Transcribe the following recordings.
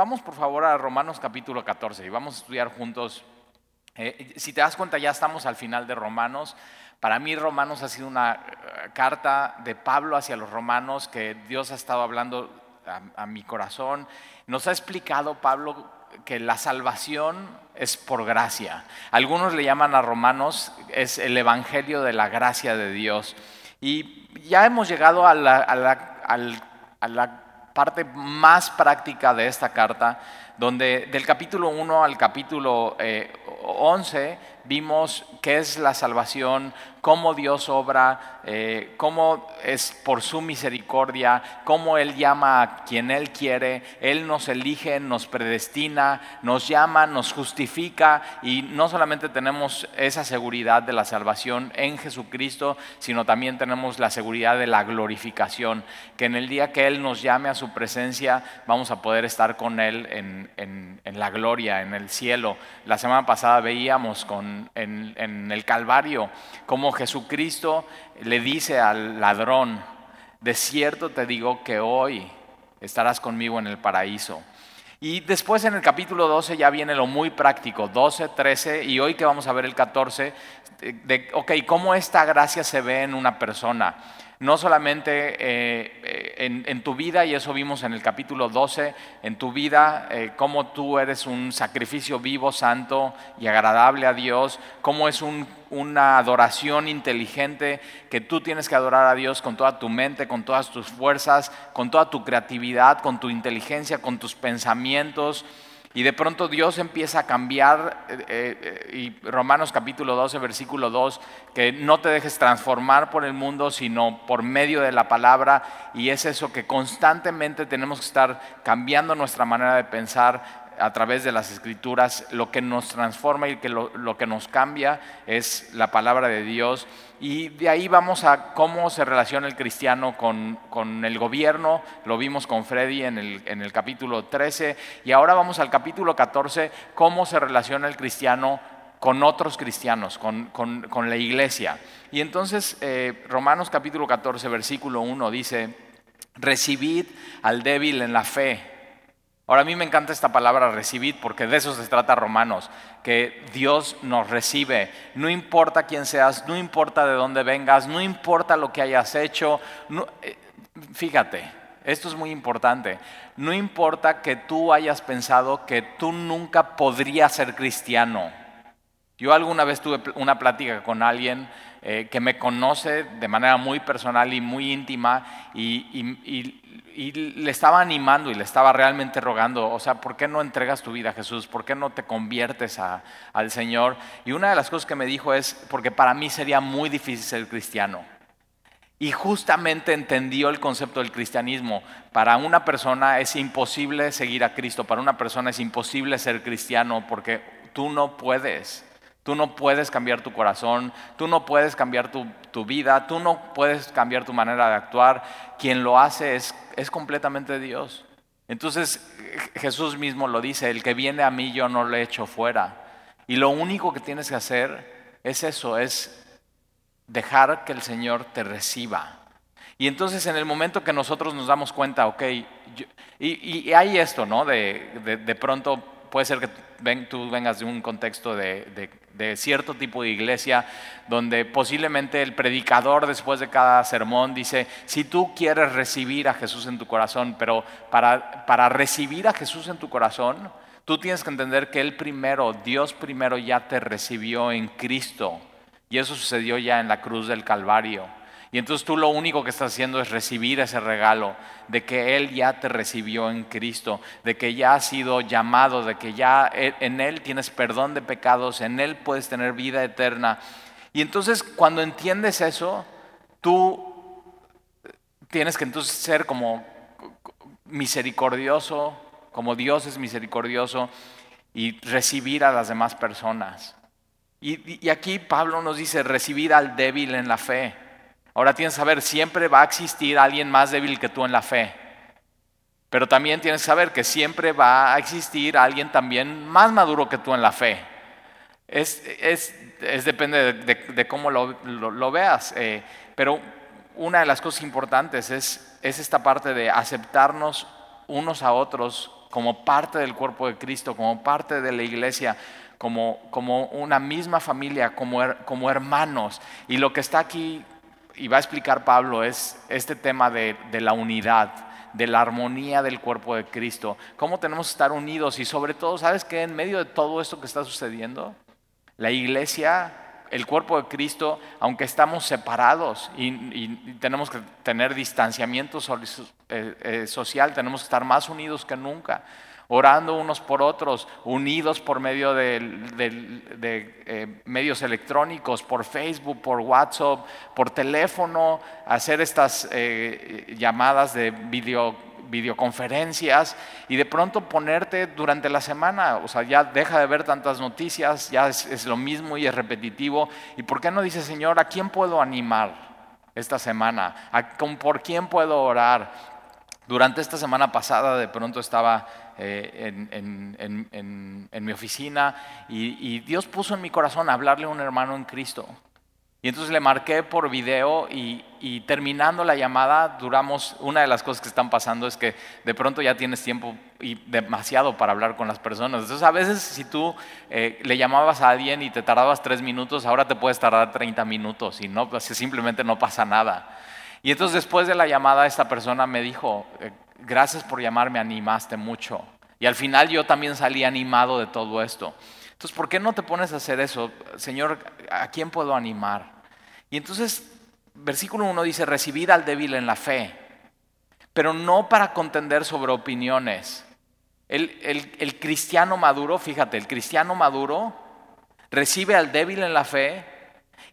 vamos por favor a Romanos capítulo 14 y vamos a estudiar juntos. Eh, si te das cuenta, ya estamos al final de Romanos. Para mí Romanos ha sido una eh, carta de Pablo hacia los romanos que Dios ha estado hablando a, a mi corazón. Nos ha explicado Pablo que la salvación es por gracia. Algunos le llaman a Romanos, es el Evangelio de la gracia de Dios. Y ya hemos llegado a a la parte más práctica de esta carta, donde del capítulo 1 al capítulo 11 eh, vimos qué es la salvación, cómo Dios obra, eh, cómo es por su misericordia, cómo Él llama a quien Él quiere, Él nos elige, nos predestina, nos llama, nos justifica y no solamente tenemos esa seguridad de la salvación en Jesucristo, sino también tenemos la seguridad de la glorificación, que en el día que Él nos llame a su presencia vamos a poder estar con Él en, la gloria, en el cielo. La semana pasada veíamos con, en, en el Calvario cómo Jesucristo le dice al ladrón, de cierto te digo que hoy estarás conmigo en el paraíso. Y después en el capítulo 12 ya viene lo muy práctico, 12, 13 y hoy que vamos a ver el 14, de, ok, ¿cómo esta gracia se ve en una persona? No solamente eh, en, tu vida, y eso vimos en el capítulo 12, en tu vida, eh, cómo tú eres un sacrificio vivo, santo y agradable a Dios, cómo es una adoración inteligente que tú tienes que adorar a Dios con toda tu mente, con todas tus fuerzas, con toda tu creatividad, con tu inteligencia, con tus pensamientos. Y de pronto Dios empieza a cambiar, eh, eh, y Romanos capítulo 12, versículo 2, que no te dejes transformar por el mundo, sino por medio de la palabra. Y es eso que constantemente tenemos que estar cambiando nuestra manera de pensar, a través de las escrituras, lo que nos transforma y que lo, que nos cambia es la palabra de Dios. Y de ahí vamos a cómo se relaciona el cristiano con, con el gobierno, lo vimos con Freddy en el, en el, capítulo 13, y ahora vamos al capítulo 14, cómo se relaciona el cristiano con otros cristianos, con, con, con la iglesia. Y entonces eh, Romanos capítulo 14, versículo 1 dice, recibid al débil en la fe Ahora a mí me encanta esta palabra recibir porque de eso se trata Romanos, que Dios nos recibe. No importa quién seas, no importa de dónde vengas, no importa lo que hayas hecho. Eh, fíjate, esto es muy importante. No importa que tú hayas pensado que tú nunca podrías ser cristiano. Yo alguna vez tuve una plática con alguien eh, que me conoce de manera muy personal y muy íntima y, le estaba animando y le estaba realmente rogando, o sea, ¿por qué no entregas tu vida a Jesús? ¿Por qué no te conviertes al Señor? Y una de las cosas que me dijo es, porque para mí sería muy difícil ser cristiano. Y justamente entendió el concepto del cristianismo. Para una persona es imposible seguir a Cristo, para una persona es imposible ser cristiano porque tú no puedes. Tú no puedes cambiar tu corazón, tú no puedes cambiar tu, vida, tú no puedes cambiar tu manera de actuar. Quien lo hace es, es completamente Dios. Entonces Jesús mismo lo dice, el que viene a mí yo no le echo fuera. Y lo único que tienes que hacer es eso, es dejar que el Señor te reciba. Y entonces en el momento que nosotros nos damos cuenta, ok, y, hay esto, ¿no? De, de pronto puede ser que tú vengas de un contexto de, cierto tipo de iglesia donde posiblemente el predicador después de cada sermón dice, si tú quieres recibir a Jesús en tu corazón, pero para, para recibir a Jesús en tu corazón, tú tienes que entender que Él primero, Dios primero ya te recibió en Cristo. Y eso sucedió ya en la cruz del Calvario. Y entonces tú lo único que estás haciendo es recibir ese regalo de que Él ya te recibió en Cristo, de que ya has sido llamado, de que ya e, en Él tienes perdón de pecados, en Él puedes tener vida eterna. Y entonces cuando entiendes eso, tú tienes que entonces ser como misericordioso, como Dios es misericordioso, y recibir a las demás personas. Y, y aquí Pablo nos dice, recibir al débil en la fe. Ahora tienes que saber, siempre va a existir alguien más débil que tú en la fe. Pero también tienes que saber que siempre va a existir alguien también más maduro que tú en la fe. Es, depende de, cómo lo, veas. Eh, pero una de las cosas importantes es, es esta parte de aceptarnos unos a otros como parte del cuerpo de Cristo, como parte de la iglesia, como, como una misma familia, como, como hermanos. Y lo que está aquí, y va a explicar Pablo, es este tema de, la unidad de la armonía del cuerpo de Cristo, cómo tenemos que estar unidos y sobre todo, ¿sabes qué? En medio de todo esto que está sucediendo, la iglesia el cuerpo de Cristo, aunque estamos separados y, tenemos que tener distanciamiento eh, eh, social, tenemos que estar más unidos que nunca, orando unos por otros, unidos por medio de, eh, medios electrónicos, por Facebook, por WhatsApp, por teléfono, hacer estas llamadas de video videoconferencias y de pronto ponerte durante la semana, o sea, ya deja de ver tantas noticias, ya es, lo mismo y es repetitivo. ¿Y por qué no dice, Señor, a quién puedo animar esta semana? ¿Por quién puedo orar? Durante esta semana pasada de pronto estaba eh, en, mi oficina y Dios puso en mi corazón hablarle a un hermano en Cristo. Y entonces le marqué por video y, terminando la llamada, duramos, una de las cosas que están pasando es que de pronto ya tienes tiempo y demasiado para hablar con las personas. Entonces a veces si tú eh, le llamabas a alguien y te tardabas tres minutos, ahora te puedes tardar 30 minutos y no, pues, simplemente no pasa nada. Y entonces después de la llamada esta persona me dijo, eh, gracias por llamarme, animaste mucho. Y al final yo también salí animado de todo esto. Entonces, ¿por qué no te pones a hacer eso? Señor, ¿a quién puedo animar? Y entonces, versículo 1 dice, recibid al débil en la fe, pero no para contender sobre opiniones. El, el cristiano maduro, fíjate, el cristiano maduro recibe al débil en la fe.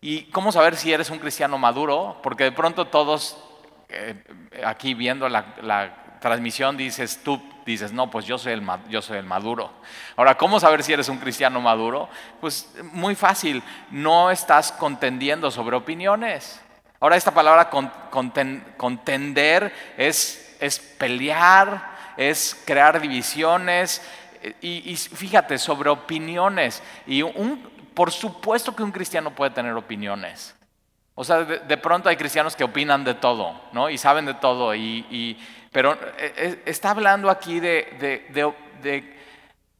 ¿Y cómo saber si eres un cristiano maduro? Porque de pronto todos eh, aquí viendo la, la transmisión dices, tú dices, no, pues yo soy, el, yo soy el maduro. Ahora, ¿cómo saber si eres un cristiano maduro? Pues muy fácil, no estás contendiendo sobre opiniones. Ahora, esta palabra contender es, es pelear, es crear divisiones. Y, fíjate, sobre opiniones. Y un, por supuesto que un cristiano puede tener opiniones. O sea, de, pronto hay cristianos que opinan de todo, ¿no? Y saben de todo. y pero eh, eh, está hablando aquí de,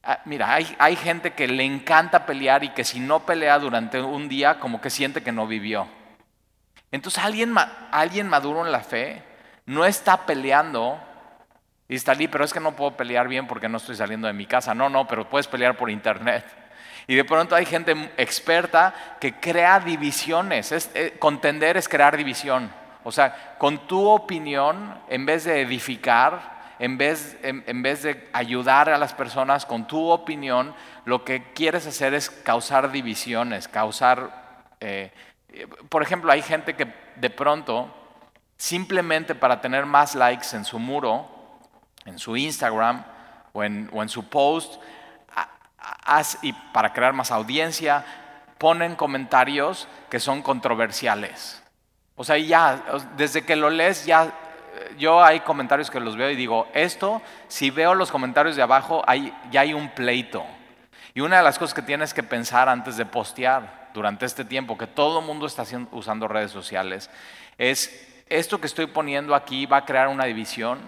ah, mira, hay, gente que le encanta pelear y que si no pelea durante un día, como que siente que no vivió. Entonces alguien, alguien maduro en la fe no está peleando y está allí, pero es que no puedo pelear bien porque no estoy saliendo de mi casa. No, no, pero puedes pelear por internet. Y de pronto hay gente experta que crea divisiones. Eh, contender es crear división. O sea, con tu opinión, en vez de edificar, en vez, en, vez de ayudar a las personas, con tu opinión, lo que quieres hacer es causar divisiones, causar... Eh, por ejemplo, hay gente que de pronto, simplemente para tener más likes en su muro, en su Instagram o en, o en su post, y para crear más audiencia, ponen comentarios que son controversiales. O sea, ya, desde que lo lees, ya, yo hay comentarios que los veo y digo, esto, si veo los comentarios de abajo, hay, ya hay un pleito. Y una de las cosas que tienes que pensar antes de postear durante este tiempo, que todo el mundo está usando redes sociales, es, esto que estoy poniendo aquí va a crear una división.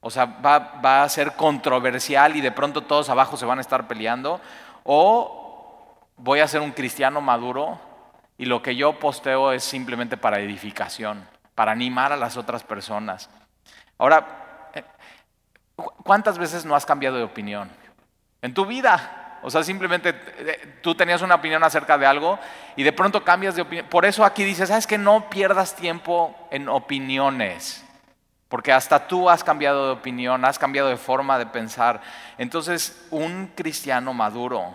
O sea, va, va a ser controversial y de pronto todos abajo se van a estar peleando. O voy a ser un cristiano maduro y lo que yo posteo es simplemente para edificación, para animar a las otras personas. Ahora, eh, ¿cuántas veces no has cambiado de opinión? En tu vida. O sea, simplemente eh, tú tenías una opinión acerca de algo y de pronto cambias de opinión. Por eso aquí dices, sabes que no pierdas tiempo en opiniones. Porque hasta tú has cambiado de opinión, has cambiado de forma de pensar. Entonces, un cristiano maduro,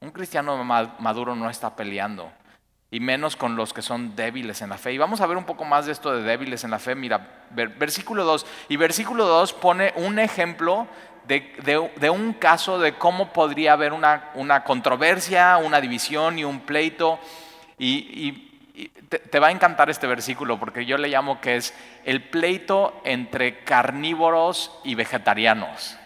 un cristiano maduro no está peleando y menos con los que son débiles en la fe. Y vamos a ver un poco más de esto de débiles en la fe. Mira, versículo 2. Y versículo 2 pone un ejemplo de, un caso de cómo podría haber una, controversia, una división y un pleito. Y, te, va a encantar este versículo porque yo le llamo que es el pleito entre carnívoros y vegetarianos.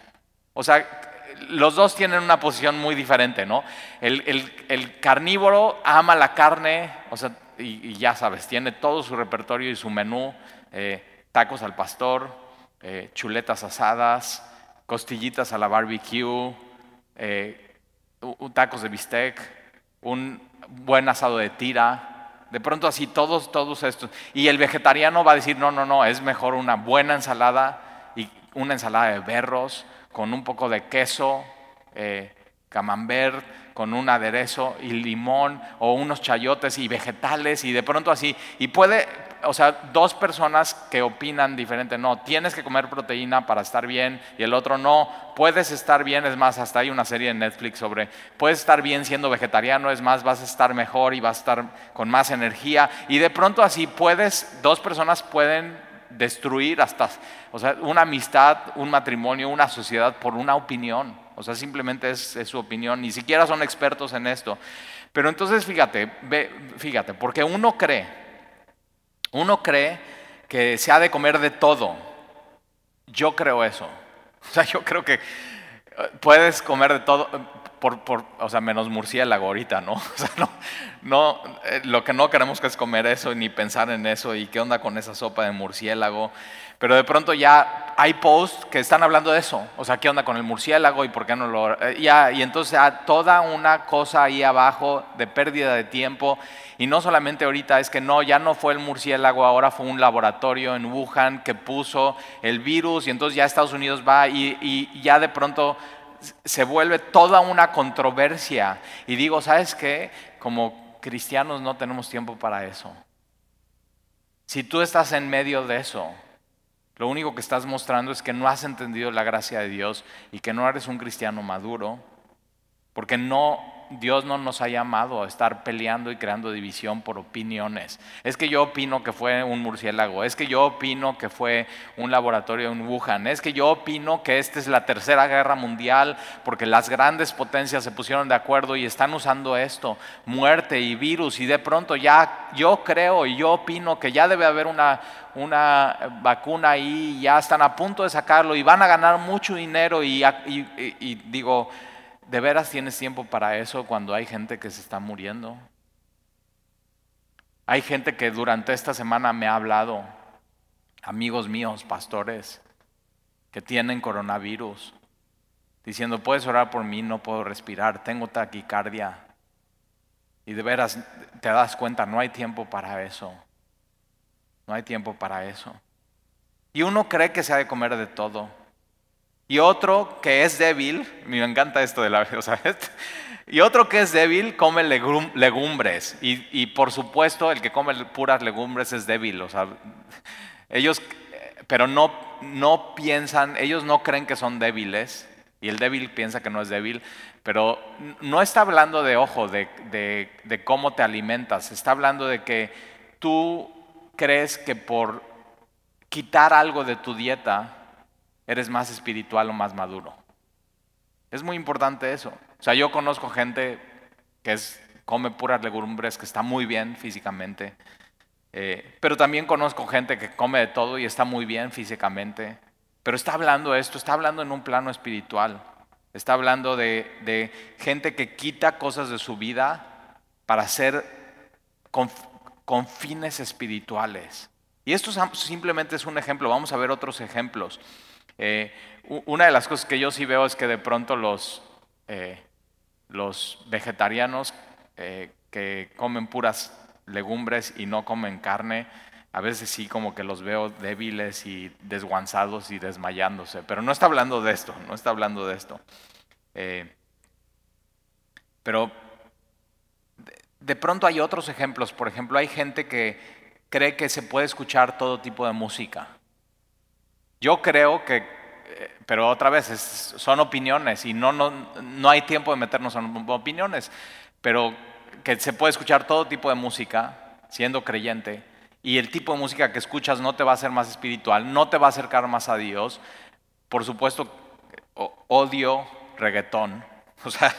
O sea, los dos tienen una posición muy diferente, ¿no? El, carnívoro ama la carne, o sea, y, ya sabes, tiene todo su repertorio y su menú, eh, tacos al pastor, eh, chuletas asadas, costillitas a la barbecue, eh, tacos de bistec, un buen asado de tira, de pronto así todos, todos estos. Y el vegetariano va a decir, no, no, no, es mejor una buena ensalada y una ensalada de berros con un poco de queso, eh, camembert, con un aderezo y limón o unos chayotes y vegetales y de pronto así. Y puede, o sea, dos personas que opinan diferente, no, tienes que comer proteína para estar bien y el otro no, puedes estar bien, es más, hasta hay una serie en Netflix sobre, puedes estar bien siendo vegetariano, es más, vas a estar mejor y vas a estar con más energía y de pronto así puedes, dos personas pueden destruir hasta, o sea, una amistad, un matrimonio, una sociedad por una opinión, o sea, simplemente es, su opinión, ni siquiera son expertos en esto. Pero entonces fíjate, ve, fíjate, porque uno cree, uno cree que se ha de comer de todo. Yo creo eso. O sea, yo creo que eh, puedes comer de todo, eh, por, por, o sea, menos murciélago ahorita, ¿no? O sea, no, no, eh, lo que no queremos que es comer eso, ni pensar en eso, y qué onda con esa sopa de murciélago. Pero de pronto ya hay posts que están hablando de eso. O sea, ¿qué onda con el murciélago y por qué no lo...? Eh, y entonces toda una cosa ahí abajo de pérdida de tiempo. Y no solamente ahorita, es que no, ya no fue el murciélago, ahora fue un laboratorio en Wuhan que puso el virus y entonces ya Estados Unidos va y, y ya de pronto se vuelve toda una controversia. Y digo, ¿sabes qué? Como cristianos no tenemos tiempo para eso. Si tú estás en medio de eso, lo único que estás mostrando es que no has entendido la gracia de Dios y que no eres un cristiano maduro, porque no Dios no nos ha llamado a estar peleando y creando división por opiniones. Es que yo opino que fue un murciélago, es que yo opino que fue un laboratorio en Wuhan, es que yo opino que esta es la tercera guerra mundial porque las grandes potencias se pusieron de acuerdo y están usando esto, muerte y virus, y de pronto ya yo creo y yo opino que ya debe haber una, una vacuna ahí, ya están a punto de sacarlo y van a ganar mucho dinero y, y digo, ¿De veras tienes tiempo para eso cuando hay gente que se está muriendo? Hay gente que durante esta semana me ha hablado, amigos míos, pastores, que tienen coronavirus, diciendo, puedes orar por mí, no puedo respirar, tengo taquicardia. Y de veras te das cuenta, no hay tiempo para eso. No hay tiempo para eso. Y uno cree que se ha de comer de todo. Y otro que es débil, me encanta esto de la... Sea, y otro que es débil come legumbres. Y, por supuesto, el que come puras legumbres es débil. O sea, ellos, pero no, no piensan, ellos no creen que son débiles. Y el débil piensa que no es débil. Pero no está hablando de ojo, de, de cómo te alimentas. Está hablando de que tú crees que por quitar algo de tu dieta, eres más espiritual o más maduro. Es muy importante eso. O sea, yo conozco gente que es, come puras legumbres, que está muy bien físicamente, eh, pero también conozco gente que come de todo y está muy bien físicamente, pero está hablando esto, está hablando en un plano espiritual, está hablando de, de gente que quita cosas de su vida para ser con, con fines espirituales. Y esto simplemente es un ejemplo, vamos a ver otros ejemplos. Eh, una de las cosas que yo sí veo es que de pronto los, eh, vegetarianos eh, que comen puras legumbres y no comen carne, a veces sí como que los veo débiles y desguanzados y desmayándose, pero no está hablando de esto, no está hablando de esto. pero de pronto hay otros ejemplos, por ejemplo, hay gente que cree que se puede escuchar todo tipo de música. Yo creo que, eh, pero otra vez, son opiniones y no, no, no hay tiempo de meternos en opiniones, pero que se puede escuchar todo tipo de música siendo creyente y el tipo de música que escuchas no te va a hacer más espiritual, no te va a acercar más a Dios. Por supuesto, odio reggaetón. O sea,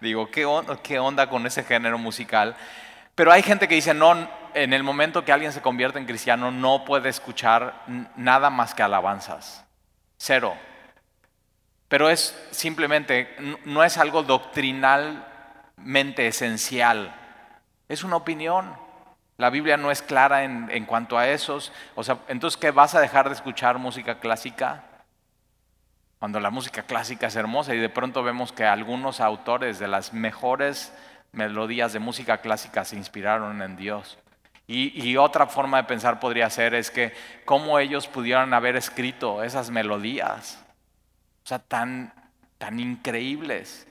digo, ¿qué ¿qué onda con ese género musical? Pero hay gente que dice, no, en el momento que alguien se convierte en cristiano no puede escuchar nada más que alabanzas. Cero. Pero es simplemente, no es algo doctrinalmente esencial. Es una opinión. La Biblia no es clara en, cuanto a esos. O sea, entonces, ¿qué vas a dejar de escuchar música clásica? cuando la música clásica es hermosa y de pronto vemos que algunos autores de las mejores melodías de música clásica se inspiraron en Dios. Y, otra forma de pensar podría ser es que cómo ellos pudieron haber escrito esas melodías, o sea, tan, tan increíbles,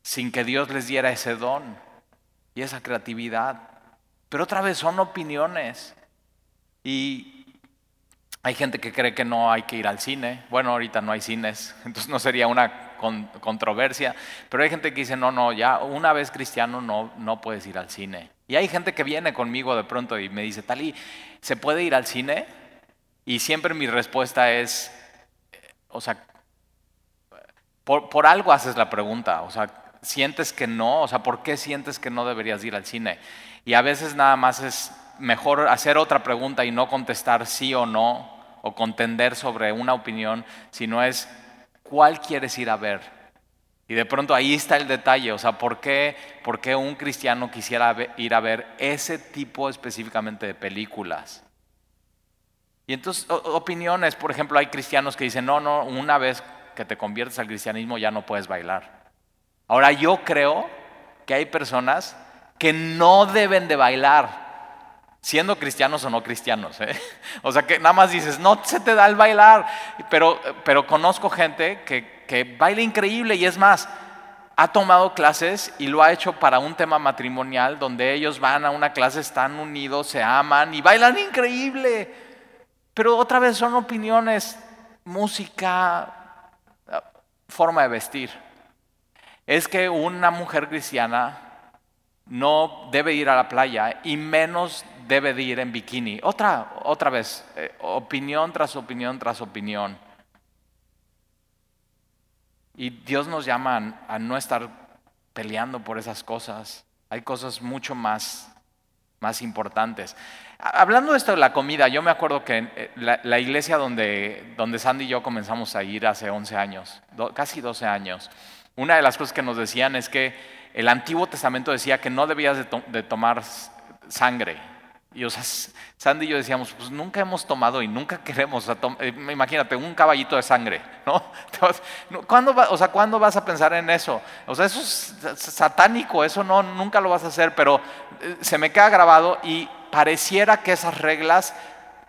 sin que Dios les diera ese don y esa creatividad. Pero otra vez son opiniones. Y hay gente que cree que no hay que ir al cine. Bueno, ahorita no hay cines, entonces no sería una controversia. Pero hay gente que dice, no, no, ya una vez cristiano no, no puedes ir al cine. Y hay gente que viene conmigo de pronto y me dice, Tali, ¿se puede ir al cine? Y siempre mi respuesta es, o sea, por, por algo haces la pregunta, o sea, sientes que no, o sea, ¿por qué sientes que no deberías ir al cine? Y a veces nada más es mejor hacer otra pregunta y no contestar sí o no, o contender sobre una opinión, sino es cuál quieres ir a ver. Y de pronto ahí está el detalle, o sea, ¿por qué, por qué un cristiano quisiera ir a ver ese tipo específicamente de películas? Y entonces, opiniones, por ejemplo, hay cristianos que dicen, no, no, una vez que te conviertes al cristianismo ya no puedes bailar. Ahora yo creo que hay personas que no deben de bailar siendo cristianos o no cristianos. ¿eh? O sea que nada más dices, no se te da el bailar, pero, pero conozco gente que, que baila increíble y es más, ha tomado clases y lo ha hecho para un tema matrimonial donde ellos van a una clase, están unidos, se aman y bailan increíble. Pero otra vez son opiniones, música, forma de vestir. Es que una mujer cristiana no debe ir a la playa y menos debe de ir en bikini. Otra, otra vez, eh, opinión tras opinión tras opinión. Y Dios nos llama a, no estar peleando por esas cosas. Hay cosas mucho más, más importantes. Hablando de esto de la comida, yo me acuerdo que eh, la, iglesia donde, donde Sandy y yo comenzamos a ir hace 11 años, casi 12 años, una de las cosas que nos decían es que el Antiguo Testamento decía que no debías de, tomar sangre. Y o sea, Sandy y yo decíamos, pues nunca hemos tomado y nunca queremos, eh, imagínate, un caballito de sangre, ¿no? ¿Cuándo, o sea, ¿Cuándo vas a pensar en eso? O sea, eso es satánico, eso no, nunca lo vas a hacer, pero eh, se me queda grabado y pareciera que esas reglas,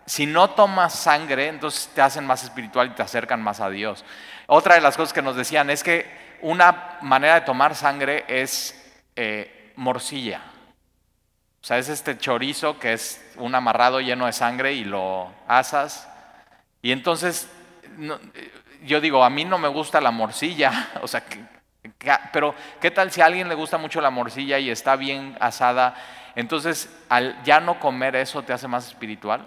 si no tomas sangre, entonces te hacen más espiritual y te acercan más a Dios. Otra de las cosas que nos decían es que una manera de tomar sangre es eh, morcilla. O sea, es este chorizo que es un amarrado lleno de sangre y lo asas. Y entonces, yo digo, a mí no me gusta la morcilla. O sea, pero ¿qué tal si a alguien le gusta mucho la morcilla y está bien asada? Entonces, al ya no comer eso te hace más espiritual.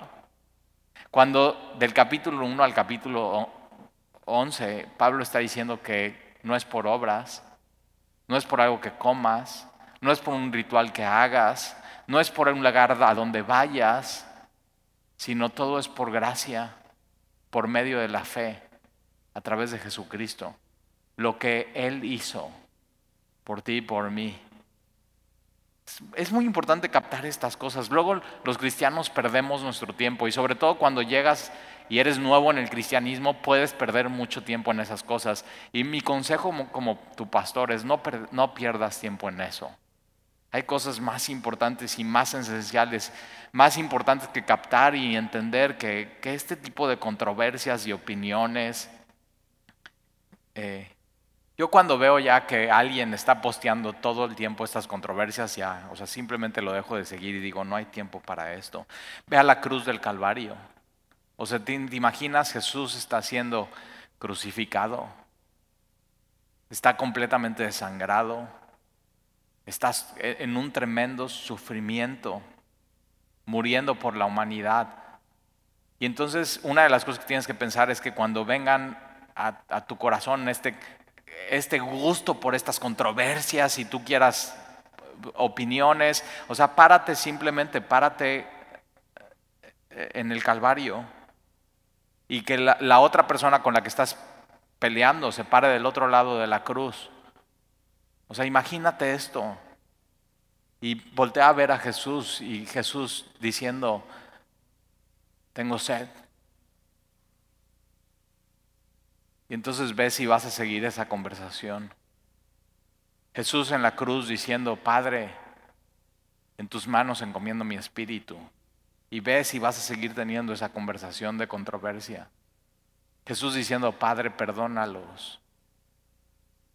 Cuando del capítulo 1 al capítulo 11, Pablo está diciendo que no es por obras, no es por algo que comas, no es por un ritual que hagas, no es por un lugar a donde vayas, sino todo es por gracia, por medio de la fe, a través de Jesucristo. Lo que Él hizo por ti y por mí. Es muy importante captar estas cosas. Luego los cristianos perdemos nuestro tiempo y sobre todo cuando llegas y eres nuevo en el cristianismo, puedes perder mucho tiempo en esas cosas. Y mi consejo como, tu pastor es no, no pierdas tiempo en eso. Hay cosas más importantes y más esenciales, más importantes que captar y entender que, este tipo de controversias y opiniones, eh, yo cuando veo ya que alguien está posteando todo el tiempo estas controversias, ya, o sea, simplemente lo dejo de seguir y digo, no hay tiempo para esto. Ve a la cruz del Calvario. O sea, ¿te, imaginas Jesús está siendo crucificado? Está completamente desangrado. Estás en un tremendo sufrimiento, muriendo por la humanidad. Y entonces una de las cosas que tienes que pensar es que cuando vengan a, tu corazón este, este gusto por estas controversias y tú quieras opiniones, o sea, párate simplemente, párate en el Calvario y que la, otra persona con la que estás peleando se pare del otro lado de la cruz. O sea, imagínate esto. Y voltea a ver a Jesús y Jesús diciendo, tengo sed. Y entonces ves si vas a seguir esa conversación. Jesús en la cruz diciendo, Padre, en tus manos encomiendo mi espíritu. Y ves si vas a seguir teniendo esa conversación de controversia. Jesús diciendo, Padre, perdónalos.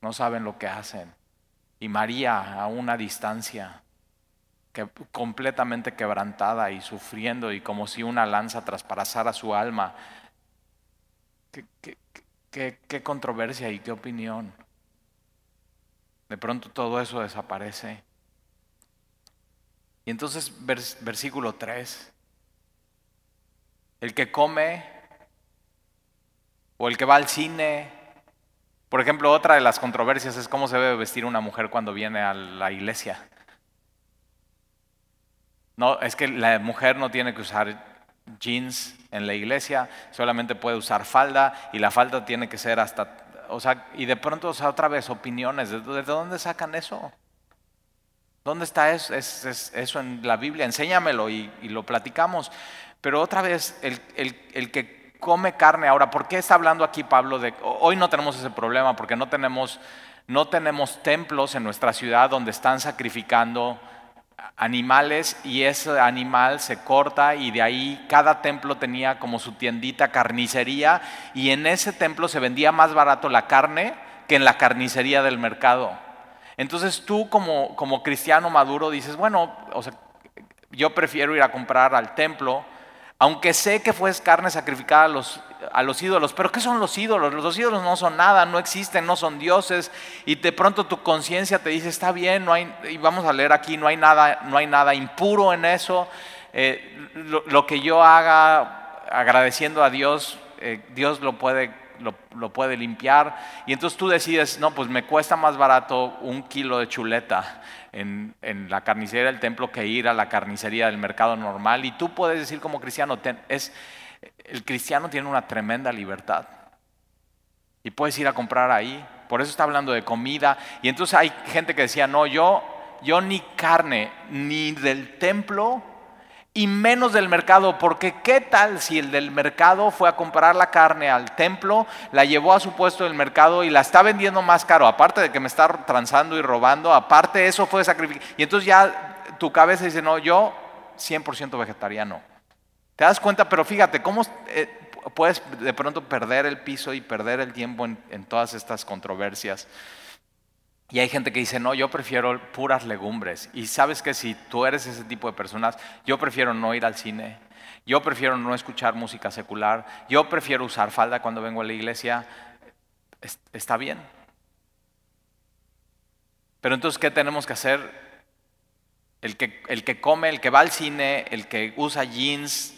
No saben lo que hacen. Y María a una distancia, completamente quebrantada y sufriendo y como si una lanza traspasara su alma. qué controversia y qué opinión? De pronto todo eso desaparece. Y entonces versículo 3, el que come o el que va al cine, por ejemplo, otra de las controversias es cómo se debe vestir una mujer cuando viene a la iglesia. No, es que la mujer no tiene que usar jeans en la iglesia, solamente puede usar falda y la falda tiene que ser hasta o sea, y de pronto, otra vez, opiniones, ¿de, dónde sacan eso? ¿Dónde está eso, eso en la Biblia? Enséñamelo y, lo platicamos. Pero otra vez, el, que come carne, ahora, ¿por qué está hablando aquí Pablo de, hoy no tenemos ese problema, porque no tenemos, no tenemos templos en nuestra ciudad donde están sacrificando animales y ese animal se corta y de ahí cada templo tenía como su tiendita carnicería y en ese templo se vendía más barato la carne que en la carnicería del mercado. Entonces tú como, como cristiano maduro dices, bueno, o yo prefiero ir a comprar al templo, aunque sé que fue carne sacrificada a los a los ídolos. Pero ¿qué son los ídolos? Los ídolos no son nada, no existen, no son dioses. Y de pronto tu conciencia te dice, está bien, no hay, y vamos a leer aquí, no hay nada, no hay nada impuro en eso. Eh, lo, que yo haga agradeciendo a Dios, eh, Dios lo puede, lo, puede limpiar. Y entonces tú decides, no, pues me cuesta más barato un kilo de chuleta. En, la carnicería del templo que ir a la carnicería del mercado normal. Y tú puedes decir como cristiano, es, el cristiano tiene una tremenda libertad. Y puedes ir a comprar ahí. Por eso está hablando de comida. Y entonces hay gente que decía, no, yo, yo ni carne, ni del templo, y menos del mercado, porque qué tal si el del mercado fue a comprar la carne al templo, la llevó a su puesto del mercado y la está vendiendo más caro, aparte de que me está transando y robando, aparte eso fue sacrificio. Y entonces ya tu cabeza dice, no, yo 100% vegetariano. ¿Te das cuenta? Pero fíjate, ¿cómo eh, puedes de pronto perder el piso y perder el tiempo en, todas estas controversias? Y hay gente que dice, no, yo prefiero puras legumbres. Y sabes que si tú eres ese tipo de personas, yo prefiero no ir al cine, yo prefiero no escuchar música secular, yo prefiero usar falda cuando vengo a la iglesia. Está bien. Pero entonces, ¿qué tenemos que hacer? El que, el que come, el que va al cine, el que usa jeans,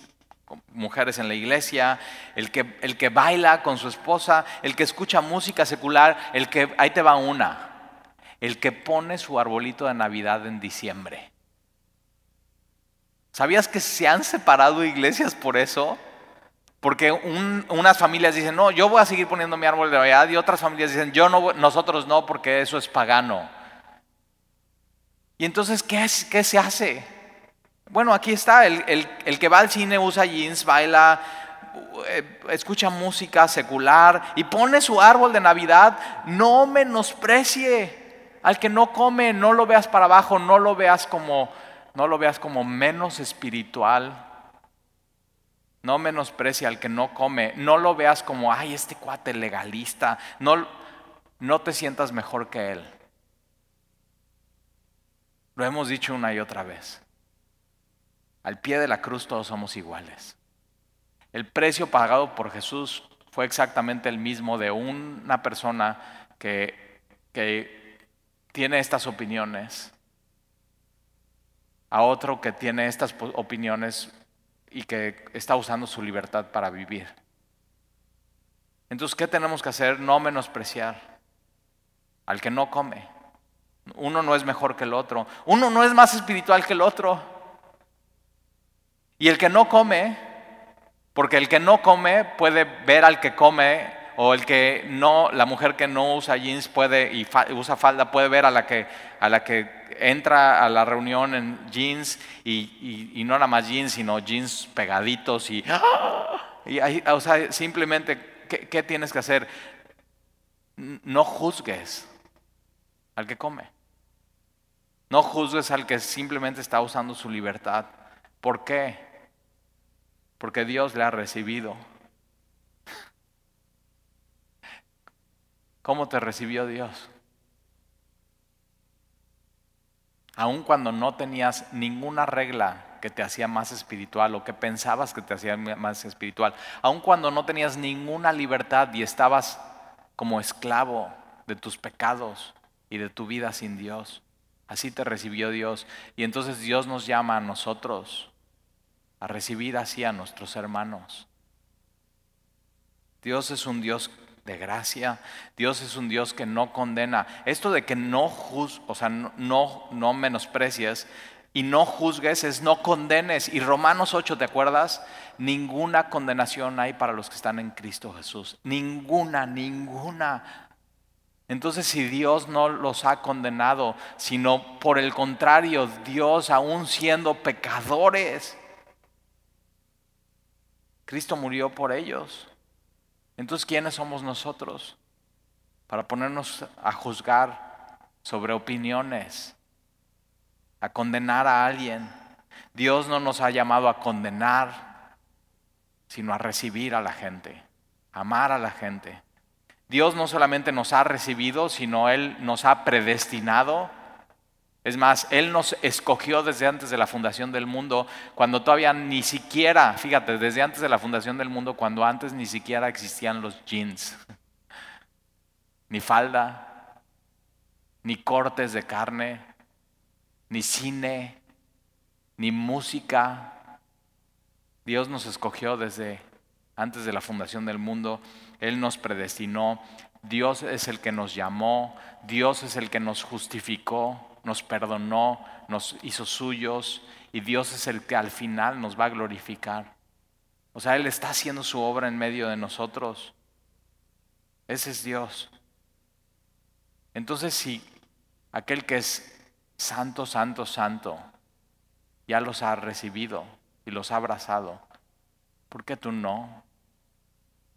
mujeres en la iglesia, el que, el que baila con su esposa, el que escucha música secular, el que, ahí te va una, el que pone su arbolito de Navidad en diciembre. ¿Sabías que se han separado iglesias por eso? Porque unas familias dicen, no, yo voy a seguir poniendo mi árbol de Navidad y otras familias dicen, yo no, nosotros no, porque eso es pagano. Y entonces, ¿qué, es, qué se hace? Bueno, aquí está, el, que va al cine usa jeans, baila, eh, escucha música secular y pone su árbol de Navidad, no menosprecie al que no come, no lo veas para abajo, no lo veas como, no lo veas como menos espiritual. No menosprecie al que no come, no lo veas como, ay, este cuate legalista, no, no te sientas mejor que él. Lo hemos dicho una y otra vez. Al pie de la cruz todos somos iguales. El precio pagado por Jesús fue exactamente el mismo de una persona que, tiene estas opiniones, a otro que tiene estas opiniones y que está usando su libertad para vivir. Entonces, ¿qué tenemos que hacer? No menospreciar al que no come. Uno no es mejor que el otro. Uno no es más espiritual que el otro. Y el que no come, porque el que no come puede ver al que come, o el que no, la mujer que no usa jeans puede y usa falda puede ver a la que, a la que entra a la reunión en jeans y, no nada más jeans, sino jeans pegaditos y, y o sea, simplemente, ¿qué, ¿qué tienes que hacer? no juzgues al que come. No juzgues al que simplemente está usando su libertad. ¿Por qué? Porque Dios le ha recibido. ¿Cómo te recibió Dios? Aun cuando no tenías ninguna regla que te hacía más espiritual o que pensabas que te hacía más espiritual, aun cuando no tenías ninguna libertad y estabas como esclavo de tus pecados y de tu vida sin Dios. Así te recibió Dios. Y entonces Dios nos llama a nosotros a recibir así a nuestros hermanos. Dios es un Dios de gracia. Dios es un Dios que no condena. Esto de que no juzgues, o sea, no, no, menosprecies y no juzgues es no condenes. Y Romanos 8, ¿te acuerdas? Ninguna condenación hay para los que están en Cristo Jesús. Ninguna, ninguna. Entonces si Dios no los ha condenado, sino por el contrario, Dios aún siendo pecadores, Cristo murió por ellos. Entonces, ¿quiénes somos nosotros para ponernos a juzgar sobre opiniones, a condenar a alguien? Dios no nos ha llamado a condenar, sino a recibir a la gente, amar a la gente. Dios no solamente nos ha recibido, sino Él nos ha predestinado. Es más, Él nos escogió desde antes de la fundación del mundo, cuando todavía ni siquiera, fíjate, desde antes de la fundación del mundo, cuando antes ni siquiera existían los jeans, ni falda, ni cortes de carne, ni cine, ni música. Dios nos escogió desde antes de la fundación del mundo. Él nos predestinó, Dios es el que nos llamó, Dios es el que nos justificó, nos perdonó, nos hizo suyos y Dios es el que al final nos va a glorificar. O sea, Él está haciendo su obra en medio de nosotros. Ese es Dios. Entonces, si aquel que es santo, santo, santo, ya los ha recibido y los ha abrazado, ¿por qué tú no?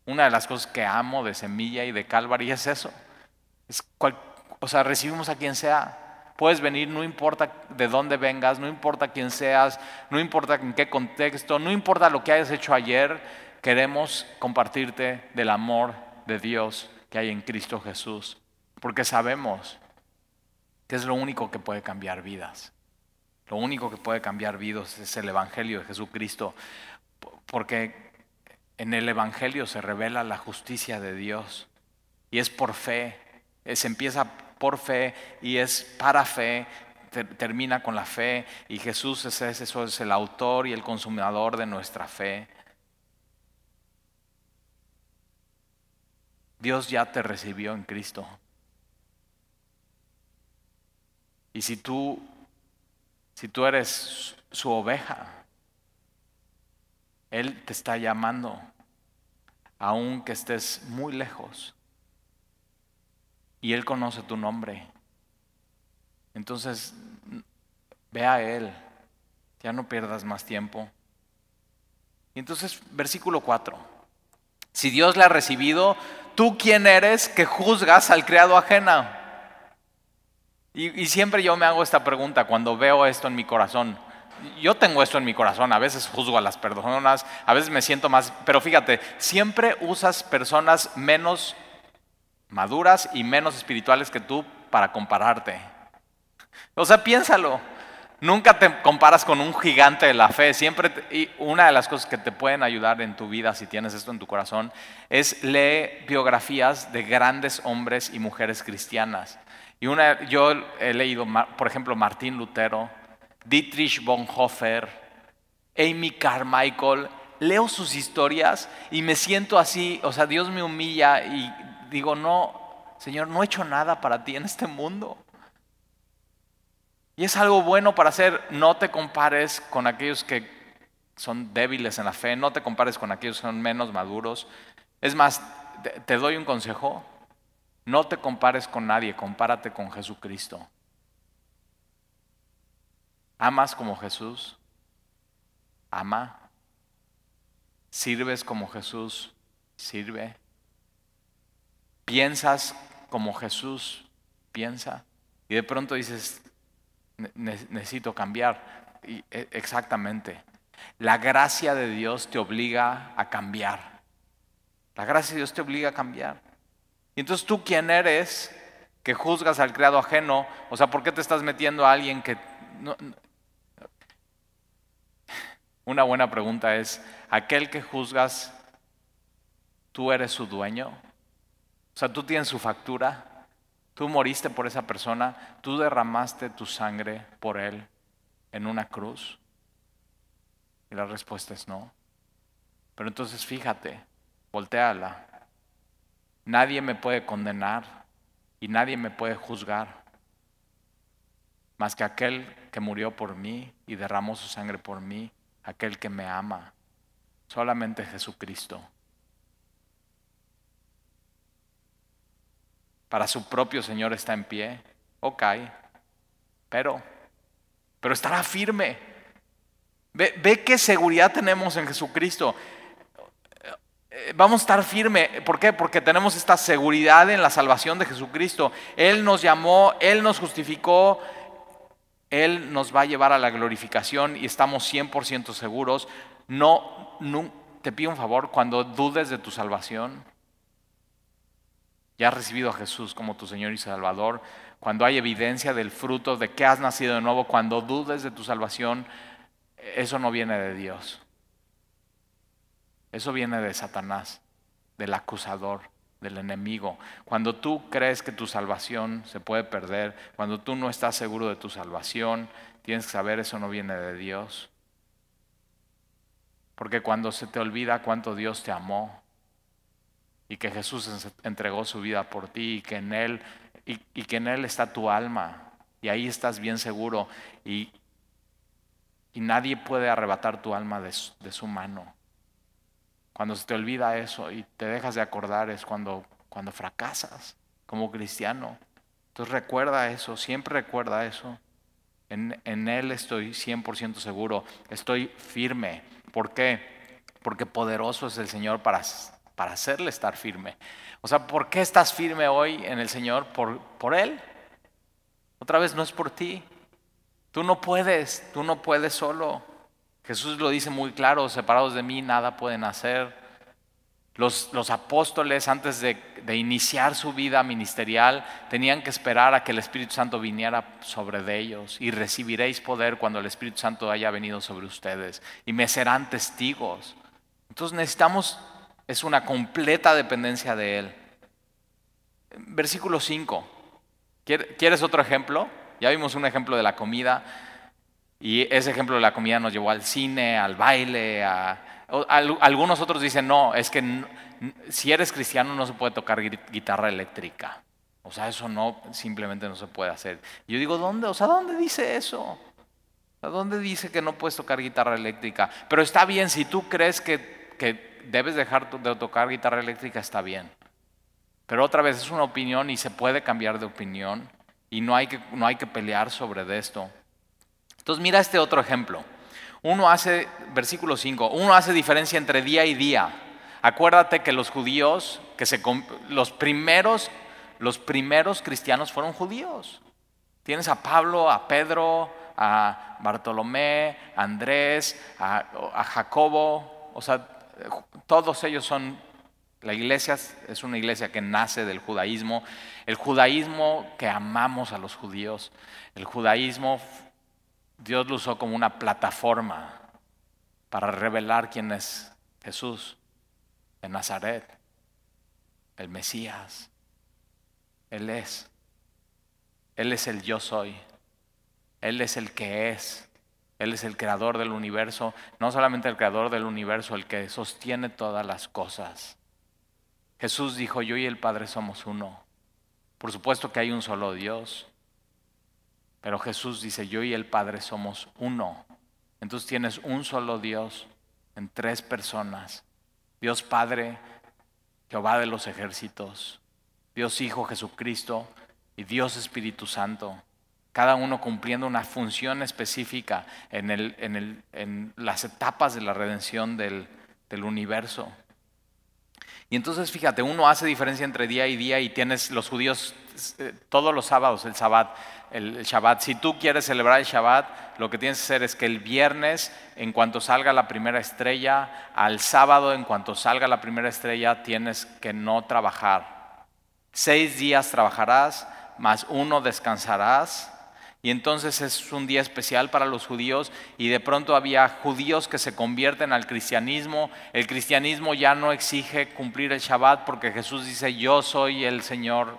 Una de las cosas que amo de Semilla y de Calvary es eso. Es o sea, recibimos a quien sea. Puedes venir, no importa de dónde vengas, no importa quién seas, no importa en qué contexto, no importa lo que hayas hecho ayer, queremos compartirte del amor de Dios que hay en Cristo Jesús. Porque sabemos que es lo único que puede cambiar vidas. Lo único que puede cambiar vidas es el Evangelio de Jesucristo. Porque en el Evangelio se revela la justicia de Dios y es por fe, se empieza por fe y es para fe, termina con la fe y Jesús es, eso es el autor y el consumador de nuestra fe. Dios ya te recibió en Cristo. Y si tú, si tú eres su oveja, él te está llamando, aunque estés muy lejos. Y Él conoce tu nombre. Entonces, ve a Él. Ya no pierdas más tiempo. Y entonces, versículo 4. Si Dios le ha recibido, ¿tú quién eres que juzgas al criado ajena? Y, y siempre yo me hago esta pregunta cuando veo esto en mi corazón yo tengo esto en mi corazón, a veces juzgo a las personas, a veces me siento más, pero fíjate, siempre usas personas menos maduras y menos espirituales que tú para compararte. O sea, piénsalo. Nunca te comparas con un gigante de la fe. Siempre, y una de las cosas que te pueden ayudar en tu vida, si tienes esto en tu corazón, es leer biografías de grandes hombres y mujeres cristianas. Y una, yo he leído, por ejemplo, Martín Lutero, Dietrich Bonhoeffer, Amy Carmichael, leo sus historias y me siento así, o sea, Dios me humilla y digo, no, Señor, no he hecho nada para ti en este mundo. Y es algo bueno para hacer, no te compares con aquellos que son débiles en la fe, no te compares con aquellos que son menos maduros. Es más, te doy un consejo, no te compares con nadie, compárate con Jesucristo. ¿Amas como Jesús? Ama. ¿Sirves como Jesús? Sirve. ¿Piensas como Jesús piensa? Y de pronto dices, necesito cambiar. Y, e, exactamente. La gracia de Dios te obliga a cambiar. La gracia de Dios te obliga a cambiar. Y entonces tú quién eres que juzgas al creado ajeno, o sea, ¿por qué te estás metiendo a alguien que... Una buena pregunta es, ¿aquel que juzgas, tú eres su dueño? Sea, tú tienes su factura, tú moriste por esa persona, tú derramaste tu sangre por él en una cruz. Y la respuesta es no. Pero entonces fíjate, volteala. Nadie me puede condenar y nadie me puede juzgar más que aquel que murió por mí y derramó su sangre por mí, aquel que me ama, solamente Jesucristo. Para su propio Señor está en pie, ok, pero, pero estará firme. Ve, ve qué seguridad tenemos en Jesucristo. Eh, vamos a estar firme. ¿Por qué? Porque tenemos esta seguridad en la salvación de Jesucristo. Él nos llamó, Él nos justificó, Él nos va a llevar a la glorificación y estamos 100% seguros. No, te pido un favor, cuando dudes de tu salvación, ya has recibido a Jesús como tu Señor y Salvador, cuando hay evidencia del fruto de que has nacido de nuevo, cuando dudes de tu salvación, eso no viene de Dios. Eso viene de Satanás, del acusador, del enemigo. Cuando tú crees que tu salvación se puede perder, cuando tú no estás seguro de tu salvación, tienes que saber eso no viene de Dios. Porque cuando se te olvida cuánto Dios te amó y que Jesús entregó su vida por ti y que en Él, y, que en Él está tu alma y ahí estás bien seguro y, y nadie puede arrebatar tu alma de su mano. Cuando se te olvida eso y te dejas de acordar es cuando, cuando fracasas como cristiano. Entonces recuerda eso, siempre recuerda eso. En, en Él estoy 100% seguro, estoy firme. ¿Por qué? Porque poderoso es el Señor para, para hacerle estar firme. O sea, ¿por qué estás firme hoy en el Señor? Por, por Él. Otra vez no es por ti. Tú no puedes, tú no puedes solo. Jesús lo dice muy claro, separados de mí nada pueden hacer. Los, los apóstoles antes de, de, iniciar su vida ministerial tenían que esperar a que el Espíritu Santo viniera sobre de ellos y recibiréis poder cuando el Espíritu Santo haya venido sobre ustedes y me serán testigos. Entonces necesitamos, es una completa dependencia de Él. Versículo 5. ¿Quieres otro ejemplo? Ya vimos un ejemplo de la comida. Y ese ejemplo de la comida nos llevó al cine, al baile, algunos otros dicen, no, es que si eres cristiano no se puede tocar guitarra eléctrica. O sea, eso no, simplemente no se puede hacer. yo digo, ¿dónde? O sea, ¿dónde dice eso? ¿A dónde dice que no puedes tocar guitarra eléctrica? Pero está bien, si tú crees que debes dejar de tocar guitarra eléctrica, está bien. Pero otra vez es una opinión y se puede cambiar de opinión y no hay que, no hay que pelear sobre esto. Entonces mira este otro ejemplo. Uno hace, versículo 5, uno hace diferencia entre día y día. Acuérdate que los judíos, que se, los, primeros, los primeros cristianos fueron judíos. Tienes a Pablo, a Pedro, a Bartolomé, a Andrés, a, a Jacobo, o sea, todos ellos son, la iglesia es una iglesia que nace del judaísmo, el judaísmo que amamos a los judíos, el judaísmo Dios lo usó como una plataforma para revelar quién es Jesús de Nazaret, el Mesías. Él es. Él es el yo soy. Él es el que es. Él es el creador del universo. No solamente el creador del universo, el que sostiene todas las cosas. Jesús dijo, yo y el Padre somos uno. Por supuesto que hay un solo Dios. Pero Jesús dice, yo y el Padre somos uno. Entonces tienes un solo Dios en tres personas. Dios Padre, Jehová de los ejércitos, Dios Hijo Jesucristo y Dios Espíritu Santo. Cada uno cumpliendo una función específica en, el, en, el, en las etapas de la redención del, del universo. Y entonces fíjate, uno hace diferencia entre día y día y tienes los judíos eh, todos los sábados, el Shabbat, el Shabbat. Si tú quieres celebrar el Shabbat, lo que tienes que hacer es que el viernes, en cuanto salga la primera estrella, al sábado, en cuanto salga la primera estrella, tienes que no trabajar. Seis días trabajarás, más uno descansarás y entonces es un día especial para los judíos y de pronto había judíos que se convierten al cristianismo. El cristianismo ya no exige cumplir el Shabbat porque Jesús dice, yo soy el Señor,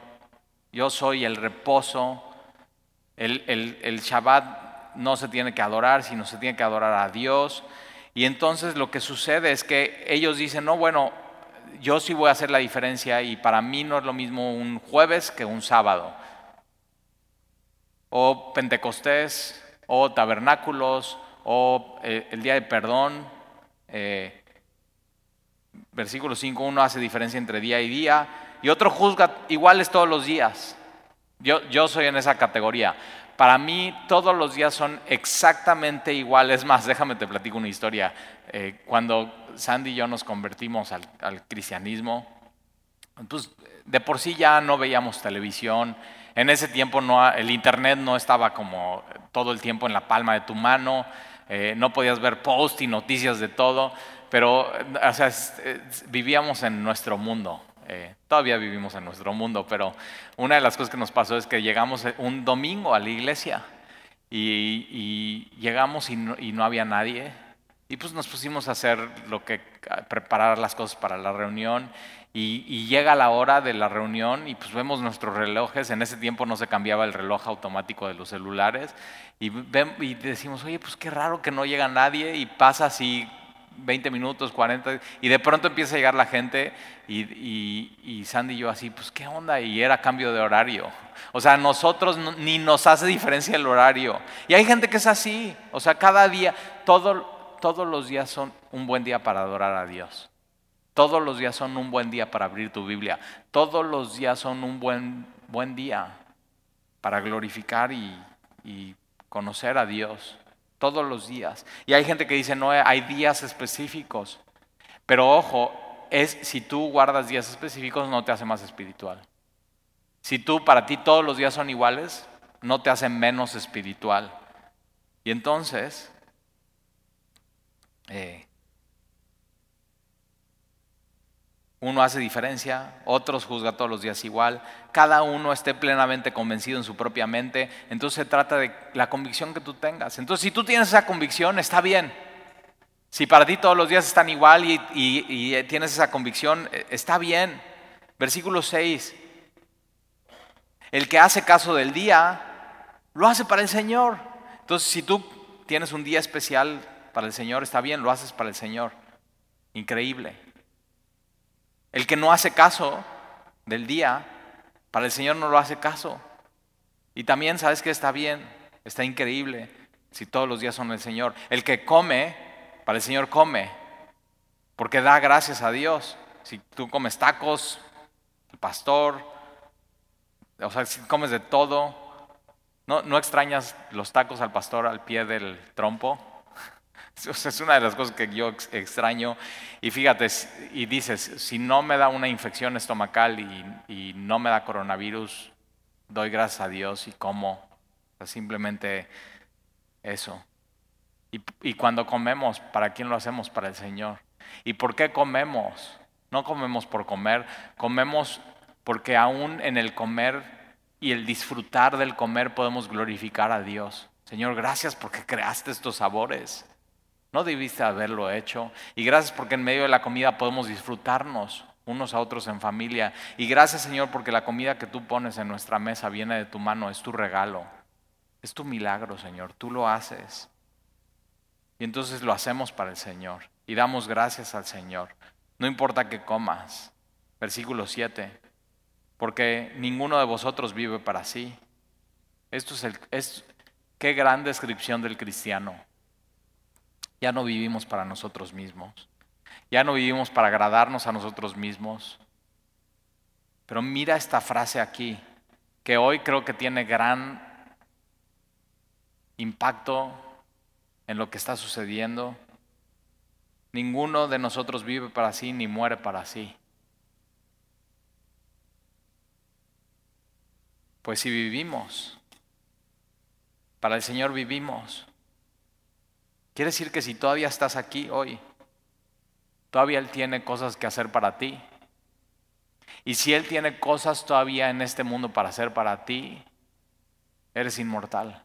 yo soy el reposo. El, el, Shabbat no se tiene que adorar, sino se tiene que adorar a Dios. Y entonces lo que sucede es que ellos dicen, no, bueno, yo sí voy a hacer la diferencia y para mí no es lo mismo un jueves que un sábado o Pentecostés, o tabernáculos, o eh, el día de perdón. Eh, versículo 5, uno hace diferencia entre día y día, y otro juzga iguales todos los días. Yo, yo soy en esa categoría. Para mí todos los días son exactamente iguales. Más, déjame te platico una historia. Eh, cuando Sandy y yo nos convertimos al, al cristianismo, pues de por sí ya no veíamos televisión, en ese tiempo no, el Internet no estaba como todo el tiempo en la palma de tu mano, eh, no podías ver posts y noticias de todo, pero vivíamos en nuestro mundo. Eh, todavía vivimos en nuestro mundo, pero una de las cosas que nos pasó es que llegamos un domingo a la iglesia y, llegamos y no, había nadie. Y pues nos pusimos a hacer lo que, preparar las cosas para la reunión y, llega la hora de la reunión y pues vemos nuestros relojes, en ese tiempo no se cambiaba el reloj automático de los celulares y, decimos, oye, pues qué raro que no llega nadie y pasa así 20 minutos, 40 y de pronto empieza a llegar la gente y, y Sandy y yo así, pues qué onda y era cambio de horario. O sea, nosotros ni nos hace diferencia el horario. Y hay gente que es así, o sea, cada día, todo, todos los días son un buen día para adorar a Dios. Todos los días son un buen día para abrir tu Biblia. Todos los días son un buen, buen día para glorificar y, y conocer a Dios. Todos los días. Y hay gente que dice, no, hay días específicos. Pero ojo, es si tú guardas días específicos no te hace más espiritual. Si tú para ti todos los días son iguales, no te hace menos espiritual. Y entonces, eh, Uno hace diferencia, otros juzga todos los días igual, cada uno esté plenamente convencido en su propia mente, entonces se trata de la convicción que tú tengas. Entonces si tú tienes esa convicción, está bien. Si para ti todos los días están igual y, tienes esa convicción, eh, está bien. Versículo 6. El que hace caso del día, lo hace para el Señor. Entonces si tú tienes un día especial para el Señor, está bien, lo haces para el Señor. Increíble. El que no hace caso del día, para el Señor no lo hace caso. Y también sabes que está bien, está increíble, si todos los días son el Señor. El que come, para el Señor come, porque da gracias a Dios. Si tú comes tacos, el pastor, o sea, si comes de todo, ¿no, no extrañas los tacos al pastor al pie del trompo? Es una de las cosas que yo extraño. Y fíjate, y dices, si no me da una infección estomacal y, no me da coronavirus, doy gracias a Dios y como. simplemente eso. Y, y cuando comemos, ¿para quién lo hacemos? Para el Señor. ¿Y por qué comemos? No comemos por comer, comemos porque aún en el comer y el disfrutar del comer podemos glorificar a Dios. Señor, gracias porque creaste estos sabores. No debiste haberlo hecho. Y gracias porque en medio de la comida podemos disfrutarnos unos a otros en familia. Y gracias Señor porque la comida que tú pones en nuestra mesa viene de tu mano, es tu regalo. Es tu milagro, Señor. Tú lo haces. Y entonces lo hacemos para el Señor. Y damos gracias al Señor. No importa que comas. Versículo 7. Porque ninguno de vosotros vive para sí. Esto es, el, es qué gran descripción del cristiano. Ya no vivimos para nosotros mismos. Ya no vivimos para agradarnos a nosotros mismos. Pero mira esta frase aquí, que hoy creo que tiene gran impacto en lo que está sucediendo. Ninguno de nosotros vive para sí ni muere para sí. Pues si vivimos, para el Señor vivimos. Quiere decir que si todavía estás aquí hoy, todavía Él tiene cosas que hacer para ti. Y si Él tiene cosas todavía en este mundo para hacer para ti, eres inmortal.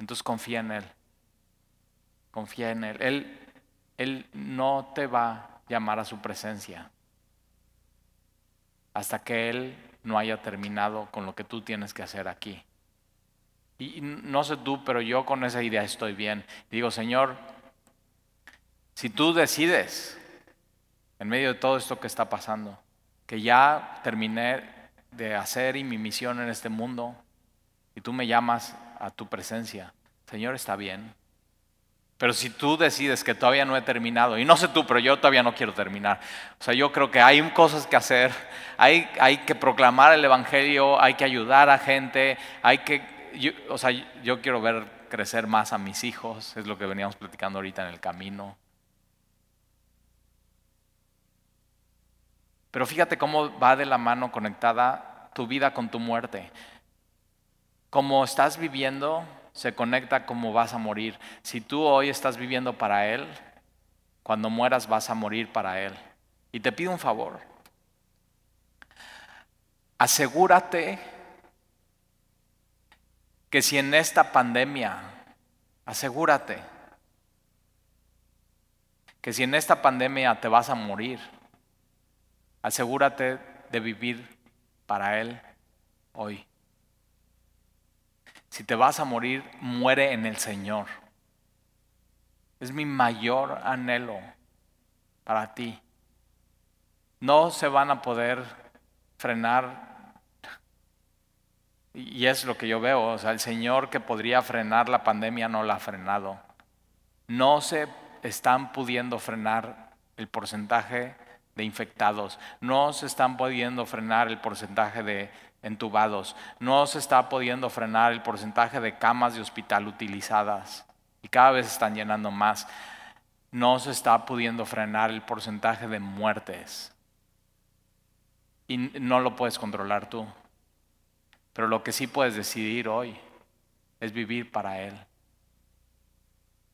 Entonces confía en Él. Confía en Él. Él, Él no te va a llamar a su presencia hasta que Él no haya terminado con lo que tú tienes que hacer aquí. Y no sé tú, pero yo con esa idea estoy bien. Digo, Señor, si tú decides, en medio de todo esto que está pasando, que ya terminé de hacer y mi misión en este mundo, y tú me llamas a tu presencia, Señor, está bien. Pero si tú decides que todavía no he terminado, y no sé tú, pero yo todavía no quiero terminar. O sea, yo creo que hay cosas que hacer, hay, hay que proclamar el Evangelio, hay que ayudar a gente, hay que o sea, yo quiero ver crecer más a mis hijos, es lo que veníamos platicando ahorita en el camino. Pero fíjate cómo va de la mano conectada tu vida con tu muerte. Como estás viviendo, se conecta cómo vas a morir. Si tú hoy estás viviendo para Él, cuando mueras vas a morir para Él. Y te pido un favor. Asegúrate que si en esta pandemia, asegúrate, que si en esta pandemia te vas a morir, asegúrate de vivir para Él hoy. Si te vas a morir, muere en el Señor. Es mi mayor anhelo para ti. No se van a poder frenar y es lo que yo veo, o sea, el Señor que podría frenar la pandemia no la ha frenado. No se están pudiendo frenar el porcentaje de infectados, no se están pudiendo frenar el porcentaje de entubados, no se está pudiendo frenar el porcentaje de camas de hospital utilizadas y cada vez están llenando más. No se está pudiendo frenar el porcentaje de muertes y no lo puedes controlar tú. Pero lo que sí puedes decidir hoy es vivir para Él.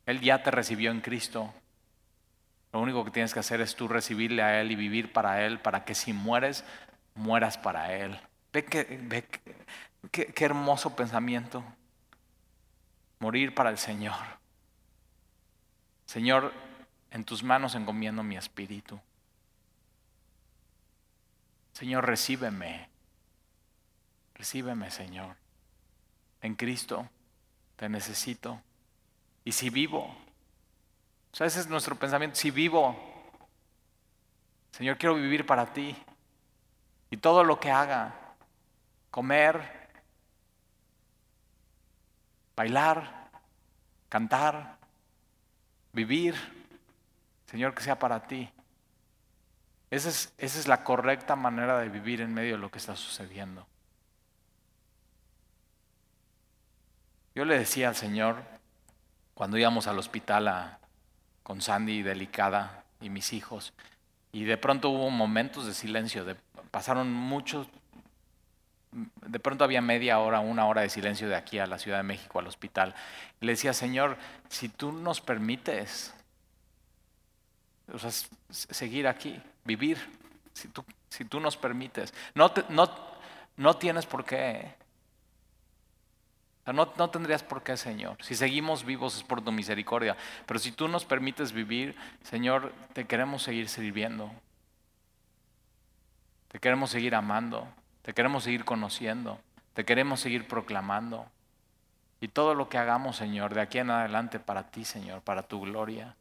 Él ya te recibió en Cristo. Lo único que tienes que hacer es tú recibirle a Él y vivir para Él, para que si mueres, mueras para Él. Ve, que, qué hermoso pensamiento. Morir para el Señor. Señor, en tus manos encomiendo mi espíritu. Señor, recíbeme. Recíbeme, Señor. En Cristo te necesito. Y si vivo, o ese es nuestro pensamiento, si vivo, Señor, quiero vivir para ti. Y todo lo que haga, comer, bailar, cantar, vivir, Señor, que sea para ti. Esa es, esa es la correcta manera de vivir en medio de lo que está sucediendo. Yo le decía al Señor, cuando íbamos al hospital con Sandy delicada y mis hijos, y de pronto hubo momentos de silencio, pasaron muchos, de pronto había media hora, una hora de silencio de aquí a la Ciudad de México, al hospital. Le decía, Señor, si tú nos permites seguir aquí, vivir, si tú, si tú nos permites, no, no, no tienes por qué. No, no tendrías por qué, Señor. Si seguimos vivos es por tu misericordia. Pero si tú nos permites vivir, Señor, te queremos seguir sirviendo. Te queremos seguir amando. Te queremos seguir conociendo. Te queremos seguir proclamando. Y todo lo que hagamos, Señor, de aquí en adelante para ti, Señor, para tu gloria.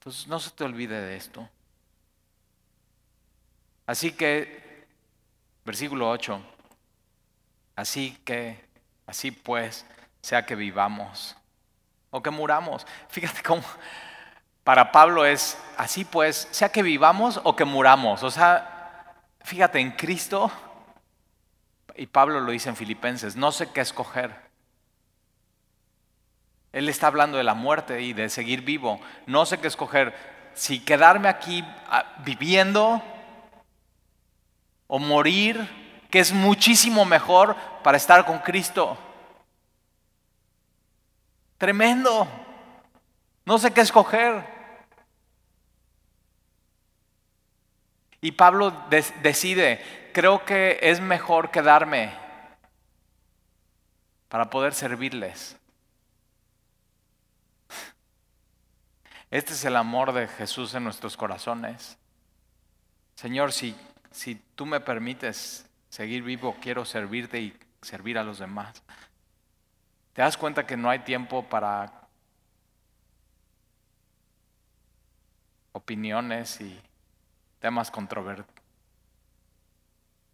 Entonces no se te olvide de esto. Así que, versículo 8. Así que Así pues, sea que vivamos o que muramos. Fíjate cómo para Pablo es así pues, sea que vivamos o que muramos. O sea, fíjate en Cristo, y Pablo lo dice en Filipenses, no sé qué escoger. Él está hablando de la muerte y de seguir vivo. No sé qué escoger. Si quedarme aquí ah, viviendo o morir que es muchísimo mejor para estar con Cristo. Tremendo. No sé qué escoger. Y Pablo decide, creo que es mejor quedarme para poder servirles. Este es el amor de Jesús en nuestros corazones. Señor, si, si tú me permites seguir vivo, quiero servirte y servir a los demás. ¿Te das cuenta que no hay tiempo para opiniones y temas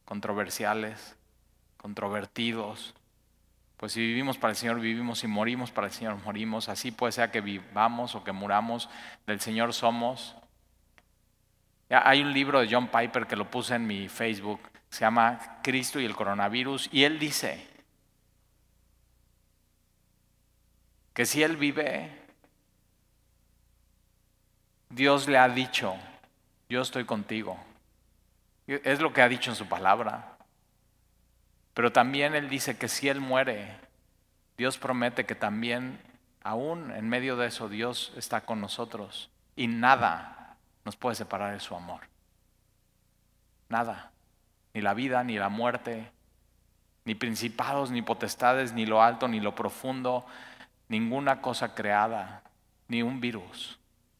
controversiales, controvertidos? Pues si vivimos para el Señor, vivimos y morimos para el Señor, morimos. Así puede ser que vivamos o que muramos, del Señor somos. hay un libro de John Piper que lo puse en mi Facebook, se llama Cristo y el coronavirus, y él dice que si él vive, Dios le ha dicho, yo estoy contigo. Es lo que ha dicho en su palabra. Pero también Él dice que si Él muere, Dios promete que también, aún en medio de eso, Dios está con nosotros y nada nos puede separar de su amor. Nada. Ni la vida, ni la muerte, ni principados, ni potestades, ni lo alto, ni lo profundo, ninguna cosa creada, ni un virus,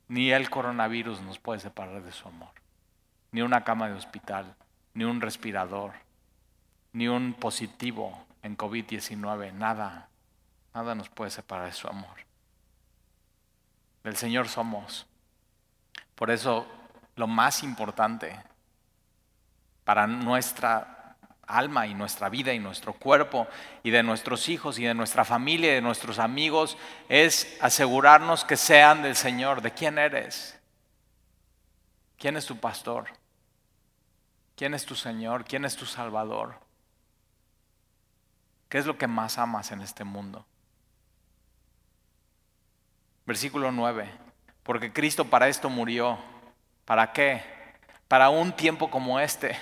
ni el coronavirus nos puede separar de su amor. Ni una cama de hospital, ni un respirador, ni un positivo en COVID-19, nada, nada nos puede separar de su amor. Del Señor somos. Por eso lo más importante para nuestra alma y nuestra vida y nuestro cuerpo y de nuestros hijos y de nuestra familia y de nuestros amigos es asegurarnos que sean del Señor. ¿De quién eres? ¿Quién es tu pastor? ¿Quién es tu Señor? ¿Quién es tu Salvador? ¿Qué es lo que más amas en este mundo? Versículo 9. Porque Cristo para esto murió. ¿Para qué? Para un tiempo como este.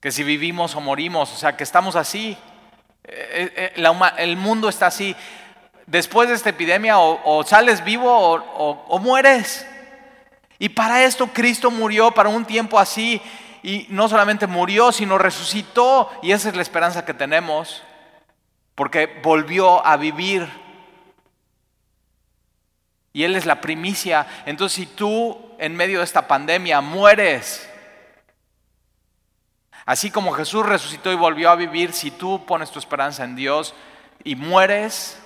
Que si vivimos o morimos, o sea, que estamos así. Eh, eh, eh, el mundo está así. Después de esta epidemia o, sales vivo o mueres. Y para esto Cristo murió, para un tiempo así y no solamente murió, sino resucitó. Y esa es la esperanza que tenemos, porque volvió a vivir. Y Él es la primicia. Entonces si tú en medio de esta pandemia mueres, así como Jesús resucitó y volvió a vivir, si tú pones tu esperanza en Dios y mueres,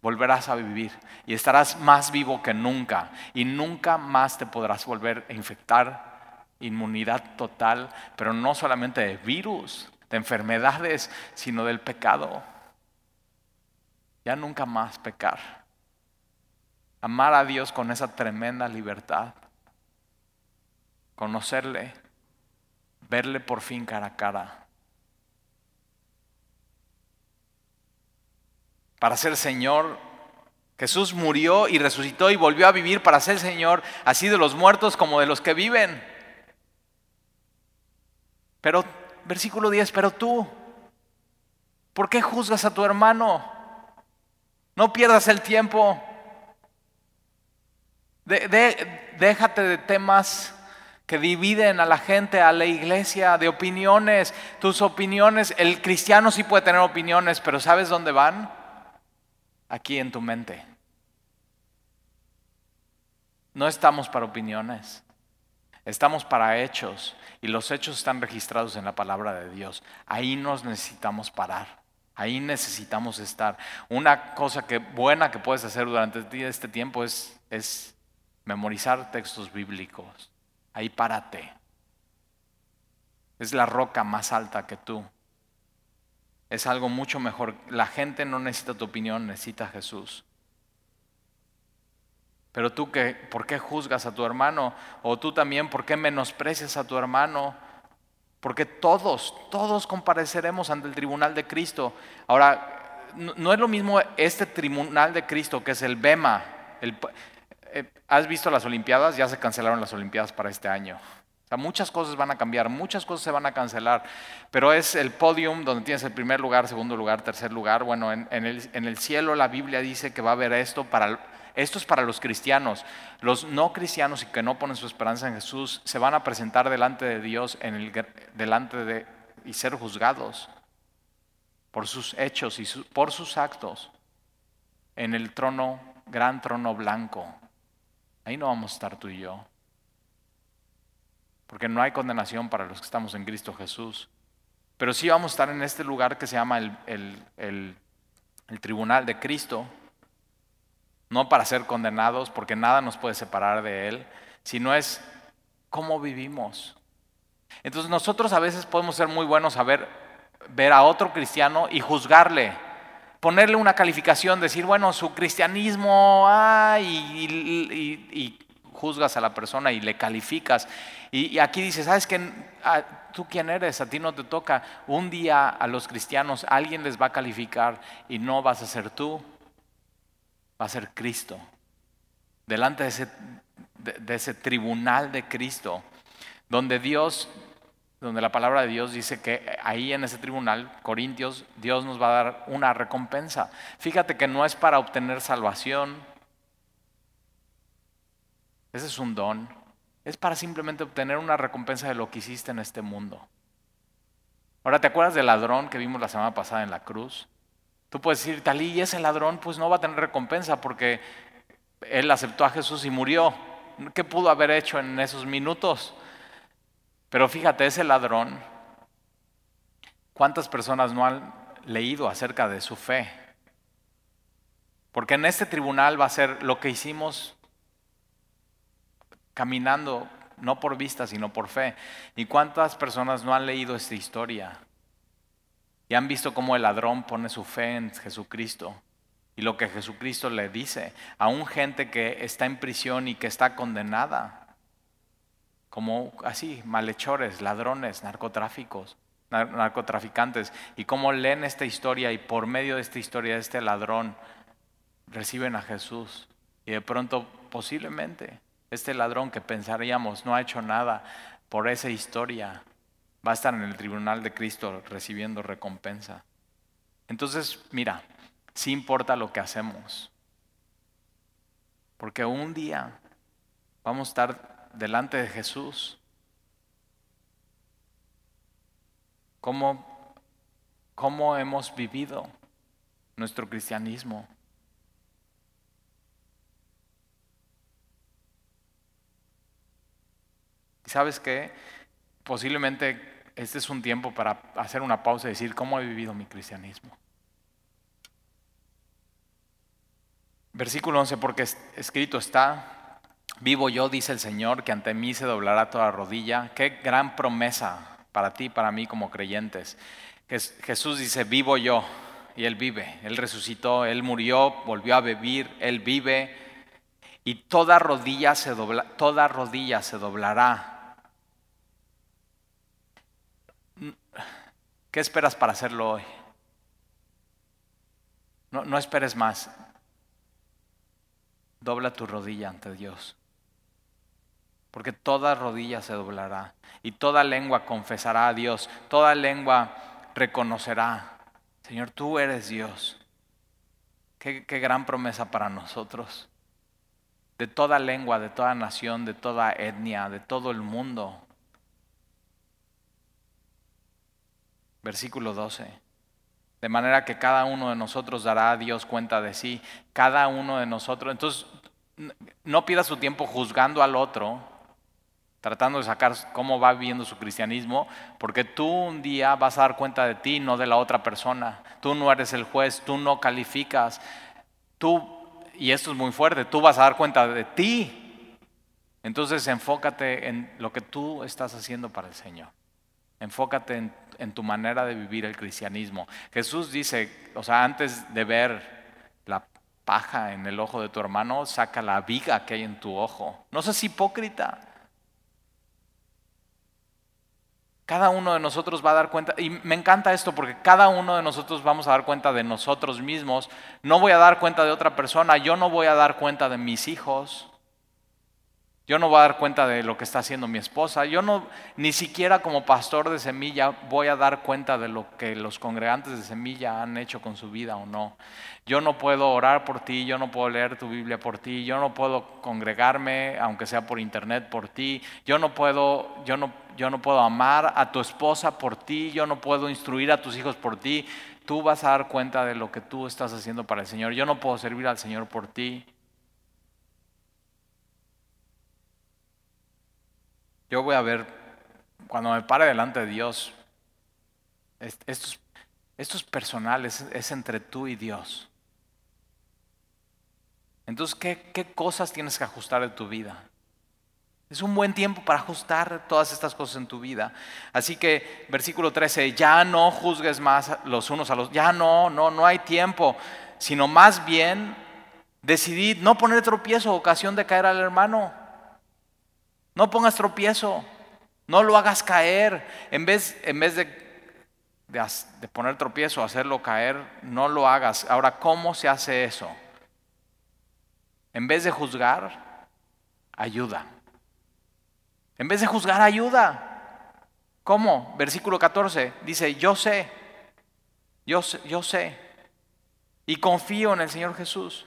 volverás a vivir y estarás más vivo que nunca y nunca más te podrás volver a infectar inmunidad total, pero no solamente de virus, de enfermedades, sino del pecado. Ya nunca más pecar. Amar a Dios con esa tremenda libertad. Conocerle, verle por fin cara a cara. Para ser Señor, Jesús murió y resucitó y volvió a vivir para ser Señor, así de los muertos como de los que viven. Pero, versículo 10, pero tú, ¿por qué juzgas a tu hermano? No pierdas el tiempo. déjate de temas que dividen a la gente, a la iglesia, de opiniones. Tus opiniones, el cristiano sí puede tener opiniones, pero ¿sabes dónde van? Aquí en tu mente. No estamos para opiniones. Estamos para hechos y los hechos están registrados en la palabra de Dios. Ahí nos necesitamos parar. Ahí necesitamos estar. Una cosa que buena que puedes hacer durante este tiempo es, es memorizar textos bíblicos. Ahí párate. Es la roca más alta que tú. Es algo mucho mejor. La gente no necesita tu opinión, necesita a Jesús. Pero tú, que, ¿por qué juzgas a tu hermano? O tú también, ¿por qué menosprecias a tu hermano? Porque todos, todos compareceremos ante el tribunal de Cristo. Ahora, no, es lo mismo este tribunal de Cristo que es el BEMA. El, ¿Has visto las Olimpiadas? Ya se cancelaron las Olimpiadas para este año. O sea, muchas cosas van a cambiar, muchas cosas se van a cancelar, pero es el podium donde tienes el primer lugar, segundo lugar, tercer lugar. Bueno, en, el, en el cielo la Biblia dice que va a haber esto para esto es para los cristianos. Los no cristianos y que no ponen su esperanza en Jesús se van a presentar delante de Dios en el, delante de, y ser juzgados por sus hechos y por sus actos en el trono, gran trono blanco. Ahí no vamos a estar tú y yo. Porque no hay condenación para los que estamos en Cristo Jesús. Pero sí vamos a estar en este lugar que se llama el, el tribunal de Cristo no para ser condenados, porque nada nos puede separar de Él, sino es cómo vivimos. Entonces nosotros a veces podemos ser muy buenos a ver, ver a otro cristiano y juzgarle, ponerle una calificación, decir, bueno, su cristianismo, ah, y, juzgas a la persona y le calificas. Y, aquí dices, ¿sabes qué? Ah, ¿Tú quién eres? A ti no te toca. Un día a los cristianos alguien les va a calificar y no vas a ser tú va a ser Cristo. Delante de, ese tribunal de Cristo, donde Dios, donde la palabra de Dios dice que ahí en ese tribunal, Corintios, Dios nos va a dar una recompensa. Fíjate que no es para obtener salvación, ese es un don, es para simplemente obtener una recompensa de lo que hiciste en este mundo. Ahora, ¿te acuerdas del ladrón que vimos la semana pasada en la cruz? Tú puedes decir, Talí, y ese ladrón pues no va a tener recompensa porque él aceptó a Jesús y murió. ¿Qué pudo haber hecho en esos minutos? Pero fíjate, ese ladrón, ¿cuántas personas no han leído acerca de su fe? Porque en este tribunal va a ser lo que hicimos caminando, no por vista, sino por fe. ¿Y cuántas personas no han leído esta historia? Y han visto cómo el ladrón pone su fe en Jesucristo y lo que Jesucristo le dice. Aún gente que está en prisión y que está condenada, como así, malhechores, ladrones, narcotráficos, narcotraficantes, y cómo leen esta historia y por medio de esta historia de este ladrón reciben a Jesús. Y de pronto, posiblemente, este ladrón que pensaríamos no ha hecho nada por esa historia, va a estar en el tribunal de Cristo recibiendo recompensa. Entonces, mira, sí importa lo que hacemos. Porque un día vamos a estar delante de Jesús. ¿Cómo, cómo hemos vivido nuestro cristianismo? ¿Y sabes qué? Posiblemente este es un tiempo para hacer una pausa y decir, ¿cómo he vivido mi cristianismo? Versículo 11, porque escrito está, vivo yo, dice el Señor, que ante mí se doblará toda rodilla. Qué gran promesa para ti, para mí como creyentes. Jesús dice, vivo yo, y Él vive. Él resucitó, Él murió, volvió a vivir, Él vive. Y toda rodilla se, dobla, toda rodilla se doblará ¿Qué esperas para hacerlo hoy? No, no esperes más. Dobla tu rodilla ante Dios. Porque toda rodilla se doblará y toda lengua confesará a Dios. Toda lengua reconocerá. Señor, tú eres Dios. Qué, qué gran promesa para nosotros. De toda lengua, de toda nación, de toda etnia, de todo el mundo Versículo 12. De manera que cada uno de nosotros dará a Dios cuenta de sí. Cada uno de nosotros. Entonces, no pierda su tiempo juzgando al otro, tratando de sacar cómo va viviendo su cristianismo, porque tú un día vas a dar cuenta de ti, no de la otra persona. Tú no eres el juez, tú no calificas. Tú, y esto es muy fuerte, tú vas a dar cuenta de ti. Entonces enfócate en lo que tú estás haciendo para el Señor. Enfócate en tu manera de vivir el cristianismo. Jesús dice, o sea, antes de ver la paja en el ojo de tu hermano, saca la viga que hay en tu ojo. No seas hipócrita. Cada uno de nosotros va a dar cuenta, y me encanta esto porque cada uno de nosotros vamos a dar cuenta de nosotros mismos. No voy a dar cuenta de otra persona, yo no voy a dar cuenta de mis hijos. Yo no voy a dar cuenta de lo que está haciendo mi esposa. Yo no, ni siquiera como pastor de semilla voy a dar cuenta de lo que los congregantes de semilla han hecho con su vida o no. Yo no puedo orar por ti, yo no puedo leer tu Biblia por ti, yo no puedo congregarme, aunque sea por internet, por ti. Yo no puedo, yo no, yo no puedo amar a tu esposa por ti, yo no puedo instruir a tus hijos por ti. Tú vas a dar cuenta de lo que tú estás haciendo para el Señor. Yo no puedo servir al Señor por ti. Yo voy a ver, cuando me pare delante de Dios, esto es, personal, es, entre tú y Dios. Entonces, ¿qué, ¿qué cosas tienes que ajustar en tu vida? Es un buen tiempo para ajustar todas estas cosas en tu vida. Así que, versículo 13, ya no juzgues más los unos a los, ya no, no, no hay tiempo, sino más bien decidid no poner tropiezo o ocasión de caer al hermano. No pongas tropiezo, no lo hagas caer. En vez, en vez de, de, poner tropiezo, hacerlo caer, no lo hagas. Ahora, ¿cómo se hace eso? En vez de juzgar, ayuda. En vez de juzgar, ayuda. ¿Cómo? Versículo 14 dice, yo sé, yo sé, yo sé, y confío en el Señor Jesús,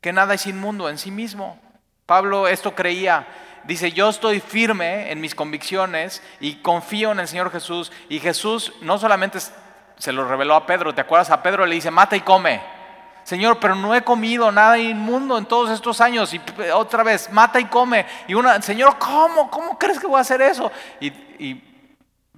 que nada es inmundo en sí mismo. Pablo esto creía, dice, yo estoy firme en mis convicciones y confío en el Señor Jesús. Y Jesús no solamente se lo reveló a Pedro, ¿te acuerdas? A Pedro le dice, mata y come. Señor, pero no he comido nada inmundo en todos estos años. Y otra vez, mata y come. Y una, Señor, ¿cómo? ¿Cómo crees que voy a hacer eso? Y,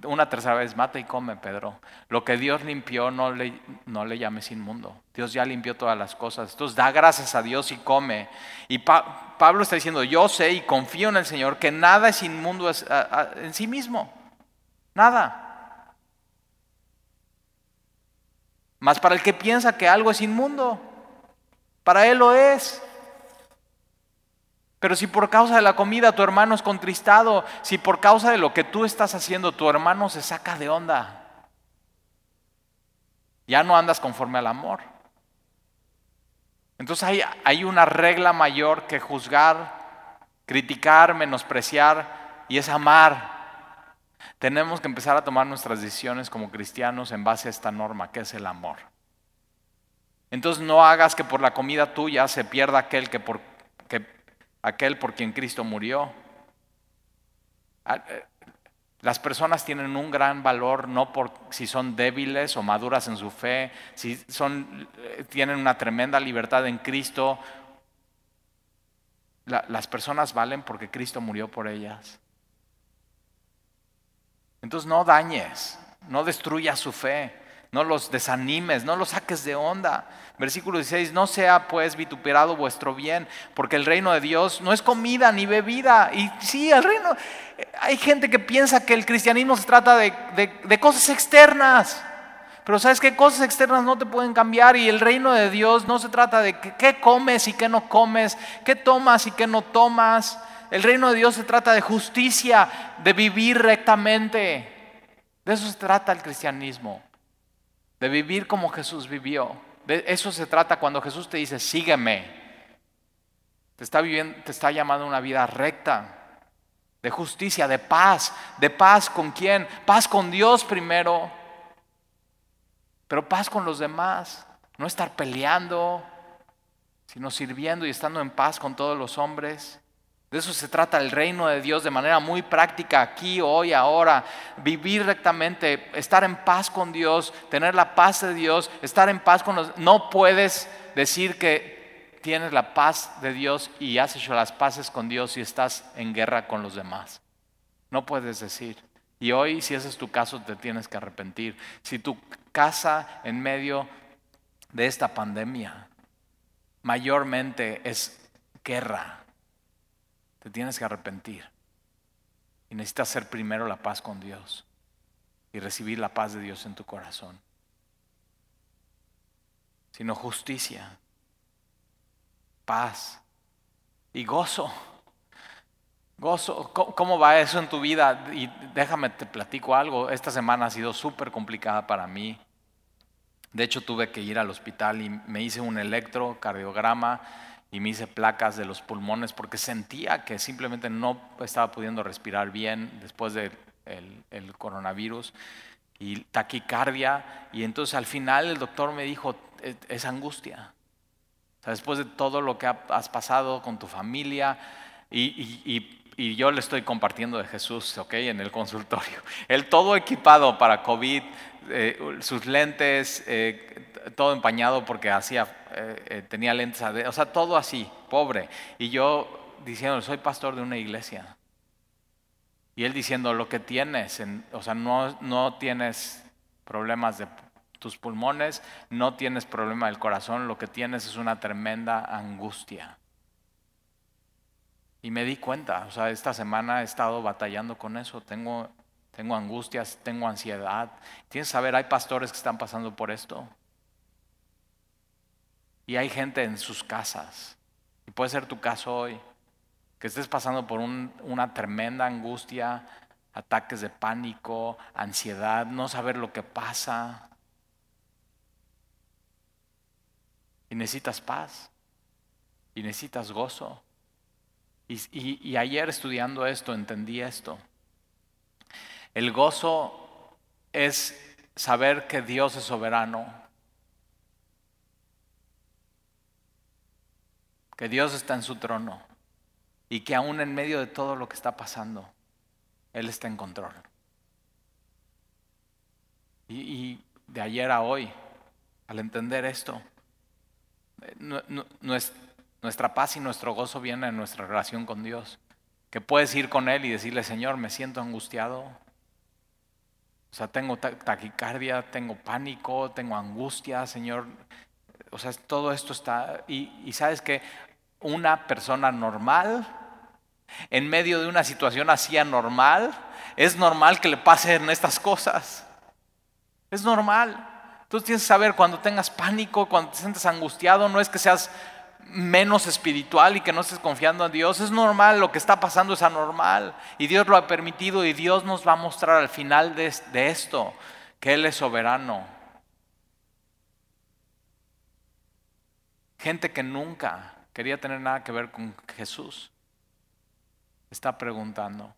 una tercera vez, mata y come, Pedro. Lo que Dios limpió, no le, no le llames inmundo. Dios ya limpió todas las cosas. Entonces da gracias a Dios y come. Y Pablo está diciendo, yo sé y confío en el Señor que nada es inmundo en sí mismo. Nada. Más para el que piensa que algo es inmundo, para él lo es. Pero si por causa de la comida tu hermano es contristado, si por causa de lo que tú estás haciendo tu hermano se saca de onda, ya no andas conforme al amor. Entonces hay, hay una regla mayor que juzgar, criticar, menospreciar y es amar. Tenemos que empezar a tomar nuestras decisiones como cristianos en base a esta norma, que es el amor. Entonces no hagas que por la comida tuya se pierda aquel que por, que, aquel por quien Cristo murió. Ah, eh, las personas tienen un gran valor no por si son débiles o maduras en su fe, si son, eh, tienen una tremenda libertad en Cristo. las personas valen porque Cristo murió por ellas. Entonces no dañes, no destruyas su fe, no los desanimes, no los saques de onda. Versículo 16, no sea pues vituperado vuestro bien, porque el reino de Dios no es comida ni bebida. Y sí, el reino, hay gente que piensa que el cristianismo se trata de, de cosas externas. Pero sabes que cosas externas no te pueden cambiar y el reino de Dios no se trata de qué comes y qué no comes, qué tomas y qué no tomas. El reino de Dios se trata de justicia, de vivir rectamente. De eso se trata el cristianismo, de vivir como Jesús vivió. De eso se trata cuando Jesús te dice, sígueme. Te está, viviendo, te está llamando a una vida recta, de justicia, de paz. ¿De paz con quién? Paz con Dios primero, pero paz con los demás. No estar peleando, sino sirviendo y estando en paz con todos los hombres. De eso se trata el reino de Dios de manera muy práctica, aquí, hoy, ahora. Vivir rectamente, estar en paz con Dios, tener la paz de Dios, estar en paz con los... No puedes decir que tienes la paz de Dios y has hecho las paces con Dios y estás en guerra con los demás. No puedes decir. Y hoy, si ese es tu caso, te tienes que arrepentir. Si tu casa en medio de esta pandemia mayormente es guerra, te tienes que arrepentir. Y necesitas hacer primero la paz con Dios y recibir la paz de Dios en tu corazón. Sino justicia, paz y gozo. Gozo, ¿cómo va eso en tu vida? Y déjame te platico algo. Esta semana ha sido súper complicada para mí. De hecho, tuve que ir al hospital y me hice un electrocardiograma y me hice placas de los pulmones porque sentía que simplemente no estaba pudiendo respirar bien después del el coronavirus y taquicardia. Y entonces al final el doctor me dijo, es, angustia. después de todo lo que has pasado con tu familia y, yo le estoy compartiendo de Jesús, ¿ok? En el consultorio. Él todo equipado para COVID, eh, sus lentes, eh, todo empañado porque hacía, eh, tenía lentes, o sea, todo así, pobre. Y yo diciendo, soy pastor de una iglesia. Y él diciendo, lo que tienes, o sea, no, no tienes problemas de tus pulmones, no tienes problema del corazón, lo que tienes es una tremenda angustia. Y me di cuenta, o sea, esta semana he estado batallando con eso, tengo, tengo angustias, tengo ansiedad. Tienes que saber, hay pastores que están pasando por esto. Y hay gente en sus casas. Y puede ser tu caso hoy que estés pasando por una tremenda angustia, ataques de pánico, ansiedad, no saber lo que pasa. Y necesitas paz, y necesitas gozo. Y, ayer estudiando esto entendí esto. El gozo es saber que Dios es soberano, que Dios está en su trono y que aún en medio de todo lo que está pasando, Él está en control. Y, de ayer a hoy, al entender esto, nuestra paz y nuestro gozo vienen en nuestra relación con Dios. Que puedes ir con Él y decirle, Señor, me siento angustiado. O sea, tengo taquicardia, tengo pánico, tengo angustia, Señor. O sea, todo esto está... Y, y sabes que una persona normal, en medio de una situación así anormal, es normal que le pasen estas cosas. Es normal. Tú tienes que saber cuando tengas pánico, cuando te sientes angustiado, no es que seas menos espiritual y que no estés confiando en Dios. Es normal, lo que está pasando es anormal. Y Dios lo ha permitido y Dios nos va a mostrar al final de, de esto que Él es soberano. Gente que nunca quería tener nada que ver con Jesús. Está preguntando.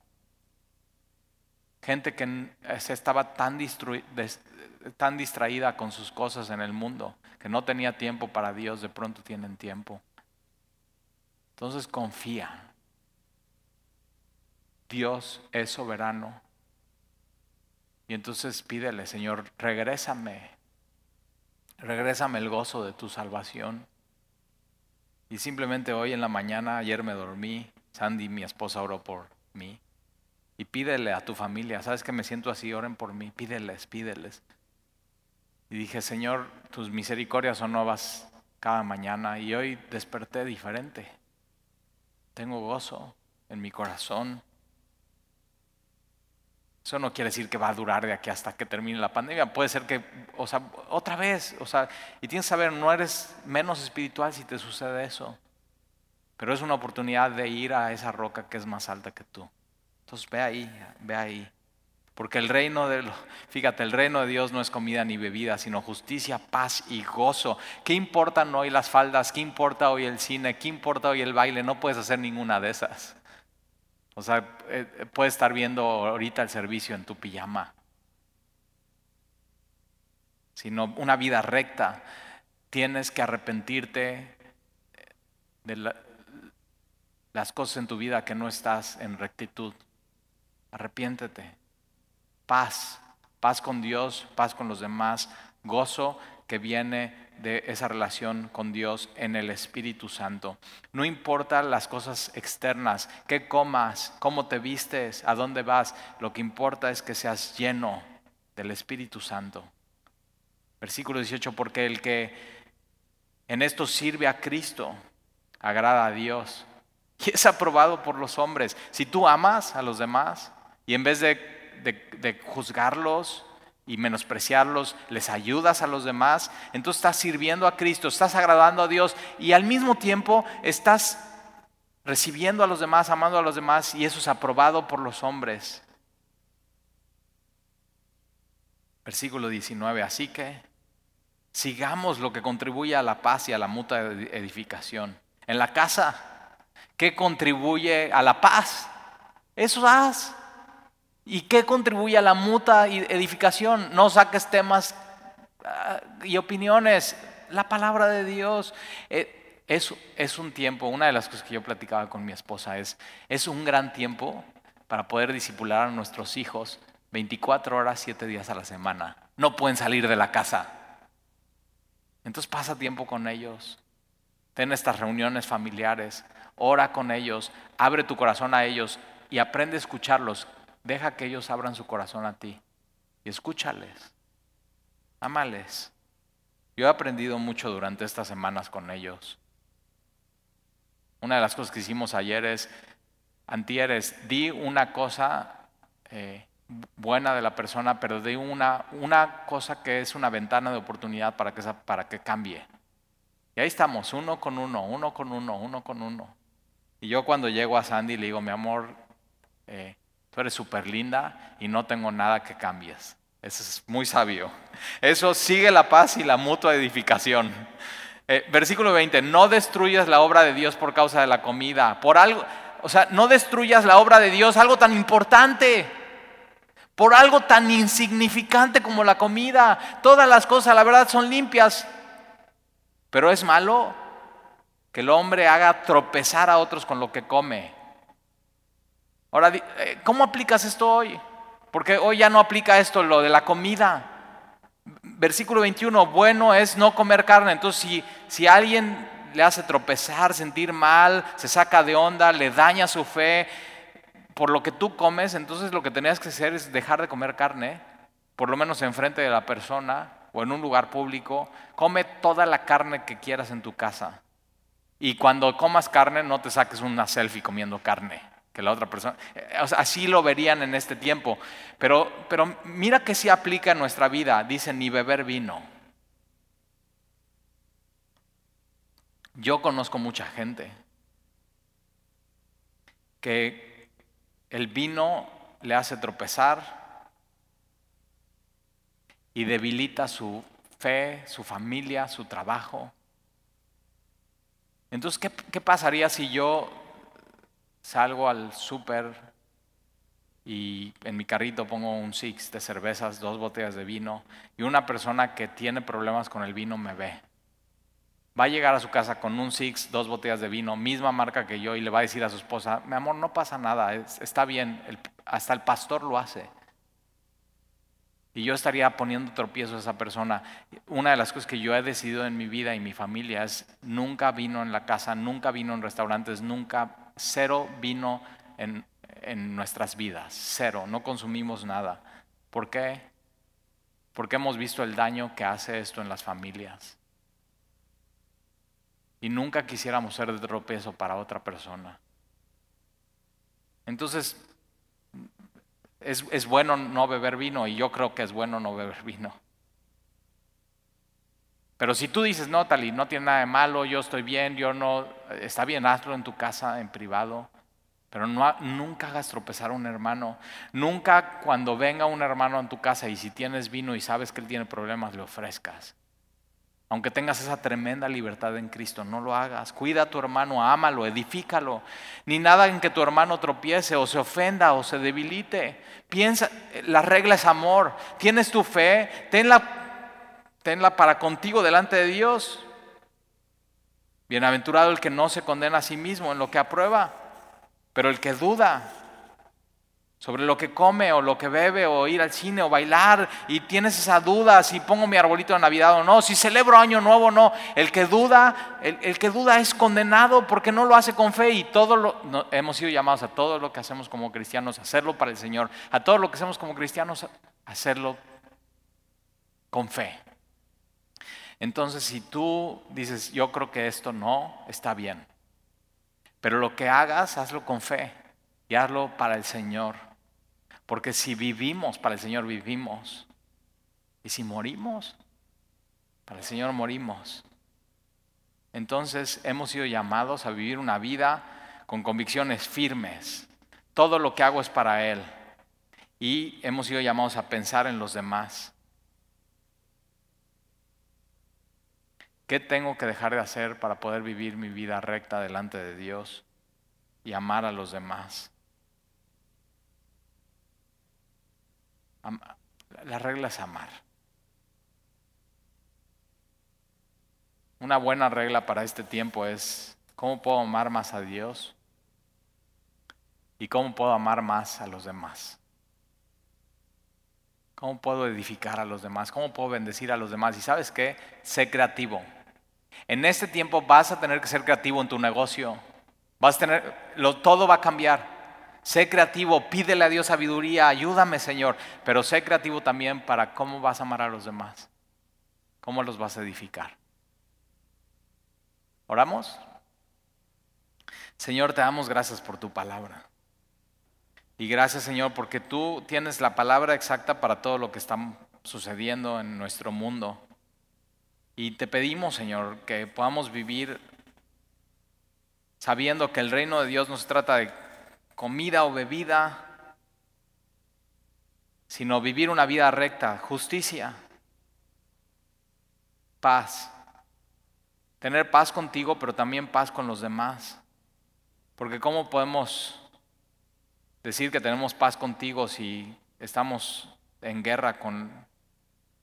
Gente que se estaba tan, tan distraída con sus cosas en el mundo, que no tenía tiempo para Dios, de pronto tienen tiempo. Entonces confía. Dios es soberano. Y entonces pídele, Señor, regrésame. Regrésame el gozo de tu salvación. Y simplemente hoy en la mañana, ayer me dormí, Sandy, mi esposa, oró por mí. Y pídele a tu familia, sabes que me siento así, oren por mí, pídeles, pídeles. Y dije, Señor, tus misericordias son nuevas cada mañana y hoy desperté diferente. Tengo gozo en mi corazón. Eso no quiere decir que va a durar de aquí hasta que termine la pandemia. Puede ser que, o sea, otra vez, o sea, y tienes que saber, no eres menos espiritual si te sucede eso. Pero es una oportunidad de ir a esa roca que es más alta que tú. Entonces ve ahí, ve ahí. Porque el reino de, fíjate, el reino de Dios no es comida ni bebida, sino justicia, paz y gozo. ¿Qué importan hoy las faldas? ¿Qué importa hoy el cine? ¿Qué importa hoy el baile? No puedes hacer ninguna de esas. O sea, eh, eh, puedes estar viendo ahorita el servicio en tu pijama. Sino una vida recta. Tienes que arrepentirte de las cosas en tu vida que no estás en rectitud. Arrepiéntete. Paz. Paz con Dios, paz con los demás, gozo que viene de esa relación con Dios en el Espíritu Santo. No importa las cosas externas, qué comas, cómo te vistes, a dónde vas, lo que importa es que seas lleno del Espíritu Santo. Versículo 18, porque el que en esto sirve a Cristo, agrada a Dios y es aprobado por los hombres. Si tú amas a los demás y en vez de, de juzgarlos, y menospreciarlos, les ayudas a los demás, entonces estás sirviendo a Cristo, estás agradando a Dios y al mismo tiempo estás recibiendo a los demás, amando a los demás y eso es aprobado por los hombres. Versículo 19, así que sigamos lo que contribuye a la paz y a la mutua edificación. en la casa? ¿Qué contribuye a la paz? Eso haz. ¿Y qué contribuye a la muta edificación? No saques temas ah, y opiniones. La palabra de Dios. Eh, es, es un tiempo, una de las cosas que yo platicaba con mi esposa es, es un gran tiempo para poder disipular a nuestros hijos 24 horas, 7 días a la semana. No pueden salir de la casa. Entonces pasa tiempo con ellos. Ten estas reuniones familiares. Ora con ellos. Abre tu corazón a ellos y aprende a escucharlos. Deja que ellos abran su corazón a ti. Y escúchales. Amales. Yo he aprendido mucho durante estas semanas con ellos. Una de las cosas que hicimos ayer es antieres, di una cosa eh, buena de la persona, pero di una, una cosa que es una ventana de oportunidad para que, para que cambie. Y ahí estamos, uno con uno, uno con uno, uno con uno. Y yo cuando llego a Sandy le digo, mi amor, eh, tú eres súper linda y no tengo nada que cambies. Eso es muy sabio. Eso sigue la paz y la mutua edificación. Eh, versículo 20, no destruyas la obra de Dios por causa de la comida. Por algo, o sea, no destruyas la obra de Dios, algo tan importante, por algo tan insignificante como la comida. Todas las cosas, la verdad, son limpias, pero es malo que el hombre haga tropezar a otros con lo que come. Ahora, eh, ¿cómo aplicas esto hoy? Porque hoy ya no aplica esto, lo de la comida. Versículo 21, bueno es no comer carne. Entonces, si, si alguien le hace tropezar, sentir mal, se saca de onda, le daña su fe por lo que tú comes, entonces lo que tenías que hacer es dejar de comer carne, por lo menos enfrente de la persona o en un lugar público. Come toda la carne que quieras en tu casa. Y cuando comas carne, no te saques una selfie comiendo carne que la otra persona. Eh, así lo verían en este tiempo. Pero, pero mira que sí aplica en nuestra vida. Dice, ni beber vino. Yo conozco mucha gente que el vino le hace tropezar y debilita su fe, su familia, su trabajo. Entonces, ¿qué, qué pasaría si yo salgo al súper y en mi carrito pongo un six de cervezas, dos botellas de vino y una persona que tiene problemas con el vino me ve? va a llegar a su casa con un Six, dos botellas de vino, misma marca que yo, y le va a decir a su esposa, mi amor, no pasa nada, está bien, hasta el pastor lo hace. Y yo estaría poniendo tropiezo a esa persona. Una de las cosas que yo he decidido en mi vida y mi familia es nunca vino en la casa, nunca vino en restaurantes, nunca, cero vino en, en nuestras vidas, cero, no consumimos nada. ¿Por qué? Porque hemos visto el daño que hace esto en las familias. Y nunca quisiéramos ser de tropiezo para otra persona. Entonces, es, bueno no beber vino y yo creo que es bueno no beber vino. Pero si tú dices, no, Tali, no tiene nada de malo, yo estoy bien, yo no, está bien, hazlo en tu casa, en privado. Pero no, nunca hagas tropezar a un hermano. Nunca cuando venga un hermano en tu casa y si tienes vino y sabes que él tiene problemas, le ofrezcas. Aunque tengas esa tremenda libertad en Cristo, no lo hagas. Cuida a tu hermano, ámalo, edifícalo. Ni nada en que tu hermano tropiece o se ofenda o se debilite. Piensa, la regla es amor. Tienes tu fe, tenla, tenla para contigo delante de Dios. Bienaventurado el que no se condena a sí mismo en lo que aprueba, pero el que duda sobre lo que come o lo que bebe o ir al cine o bailar y tienes esa duda si pongo mi arbolito de Navidad o no, si celebro año nuevo o no, el que duda, el, que duda es condenado porque no lo hace con fe y todo lo, hemos sido llamados a todo lo que hacemos como cristianos, hacerlo para el Señor, a todo lo que hacemos como cristianos, hacerlo con fe. Entonces, si tú dices, yo creo que esto no, está bien, pero lo que hagas, hazlo con fe y hazlo para el Señor. Porque si vivimos, para el Señor vivimos. Y si morimos, para el Señor morimos. Entonces hemos sido llamados a vivir una vida con convicciones firmes. Todo lo que hago es para Él. Y hemos sido llamados a pensar en los demás. ¿Qué tengo que dejar de hacer para poder vivir mi vida recta delante de Dios y amar a los demás? La regla es amar. Una buena regla para este tiempo es cómo puedo amar más a Dios y cómo puedo amar más a los demás. ¿Cómo puedo edificar a los demás? ¿Cómo puedo bendecir a los demás? Y sabes qué? Sé creativo. En este tiempo vas a tener que ser creativo en tu negocio. Vas a tener, todo va a cambiar. Sé creativo, pídele a Dios sabiduría, ayúdame Señor, pero sé creativo también para cómo vas a amar a los demás, cómo los vas a edificar. ¿Oramos? Señor, te damos gracias por tu palabra. Y gracias Señor porque tú tienes la palabra exacta para todo lo que está sucediendo en nuestro mundo. Y te pedimos, Señor, que podamos vivir sabiendo que el reino de Dios no se trata de comida o bebida, sino vivir una vida recta, justicia, paz. Tener paz contigo, pero también paz con los demás. Porque ¿cómo podemos decir que tenemos paz contigo si estamos en guerra con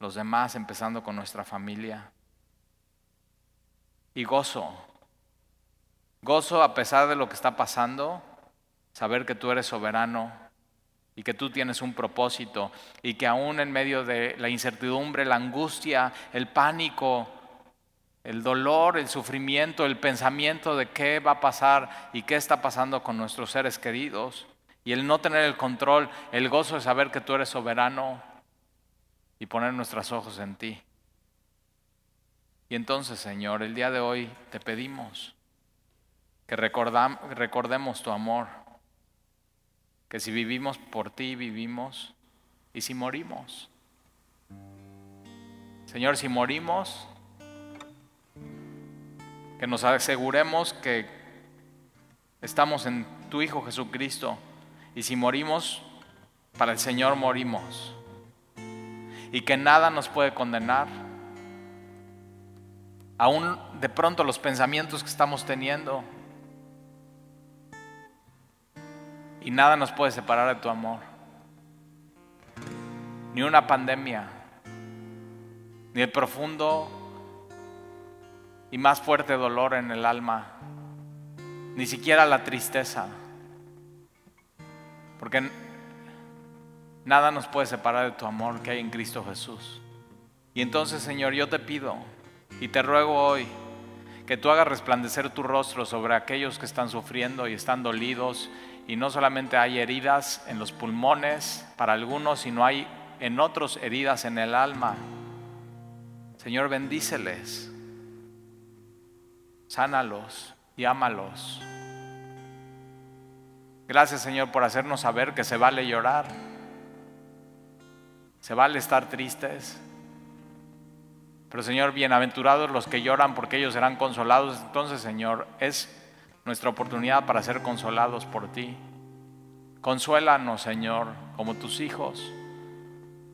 los demás, empezando con nuestra familia? Y gozo. Gozo a pesar de lo que está pasando, saber que tú eres soberano y que tú tienes un propósito y que aún en medio de la incertidumbre, la angustia, el pánico, el dolor, el sufrimiento, el pensamiento de qué va a pasar y qué está pasando con nuestros seres queridos y el no tener el control, el gozo de saber que tú eres soberano y poner nuestros ojos en ti. Y entonces, Señor, el día de hoy te pedimos que recordemos tu amor, que si vivimos por ti, vivimos, y si morimos. Señor, si morimos, que nos aseguremos que estamos en tu Hijo Jesucristo, y si morimos, para el Señor morimos, y que nada nos puede condenar aún de pronto los pensamientos que estamos teniendo. Y nada nos puede separar de tu amor. Ni una pandemia, ni el profundo y más fuerte dolor en el alma, ni siquiera la tristeza. Porque nada nos puede separar de tu amor que hay en Cristo Jesús. Y entonces, Señor, yo te pido y te ruego hoy que tú hagas resplandecer tu rostro sobre aquellos que están sufriendo y están dolidos. Y no solamente hay heridas en los pulmones para algunos, sino hay en otros heridas en el alma. Señor, bendíceles, sánalos y ámalos. Gracias, Señor, por hacernos saber que se vale llorar, se vale estar tristes, pero Señor, bienaventurados los que lloran porque ellos serán consolados. Entonces, Señor, es nuestra oportunidad para ser consolados por ti. Consuélanos, Señor, como tus hijos.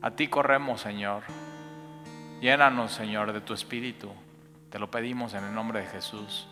A ti corremos, Señor. Llénanos, Señor, de tu espíritu. Te lo pedimos en el nombre de Jesús.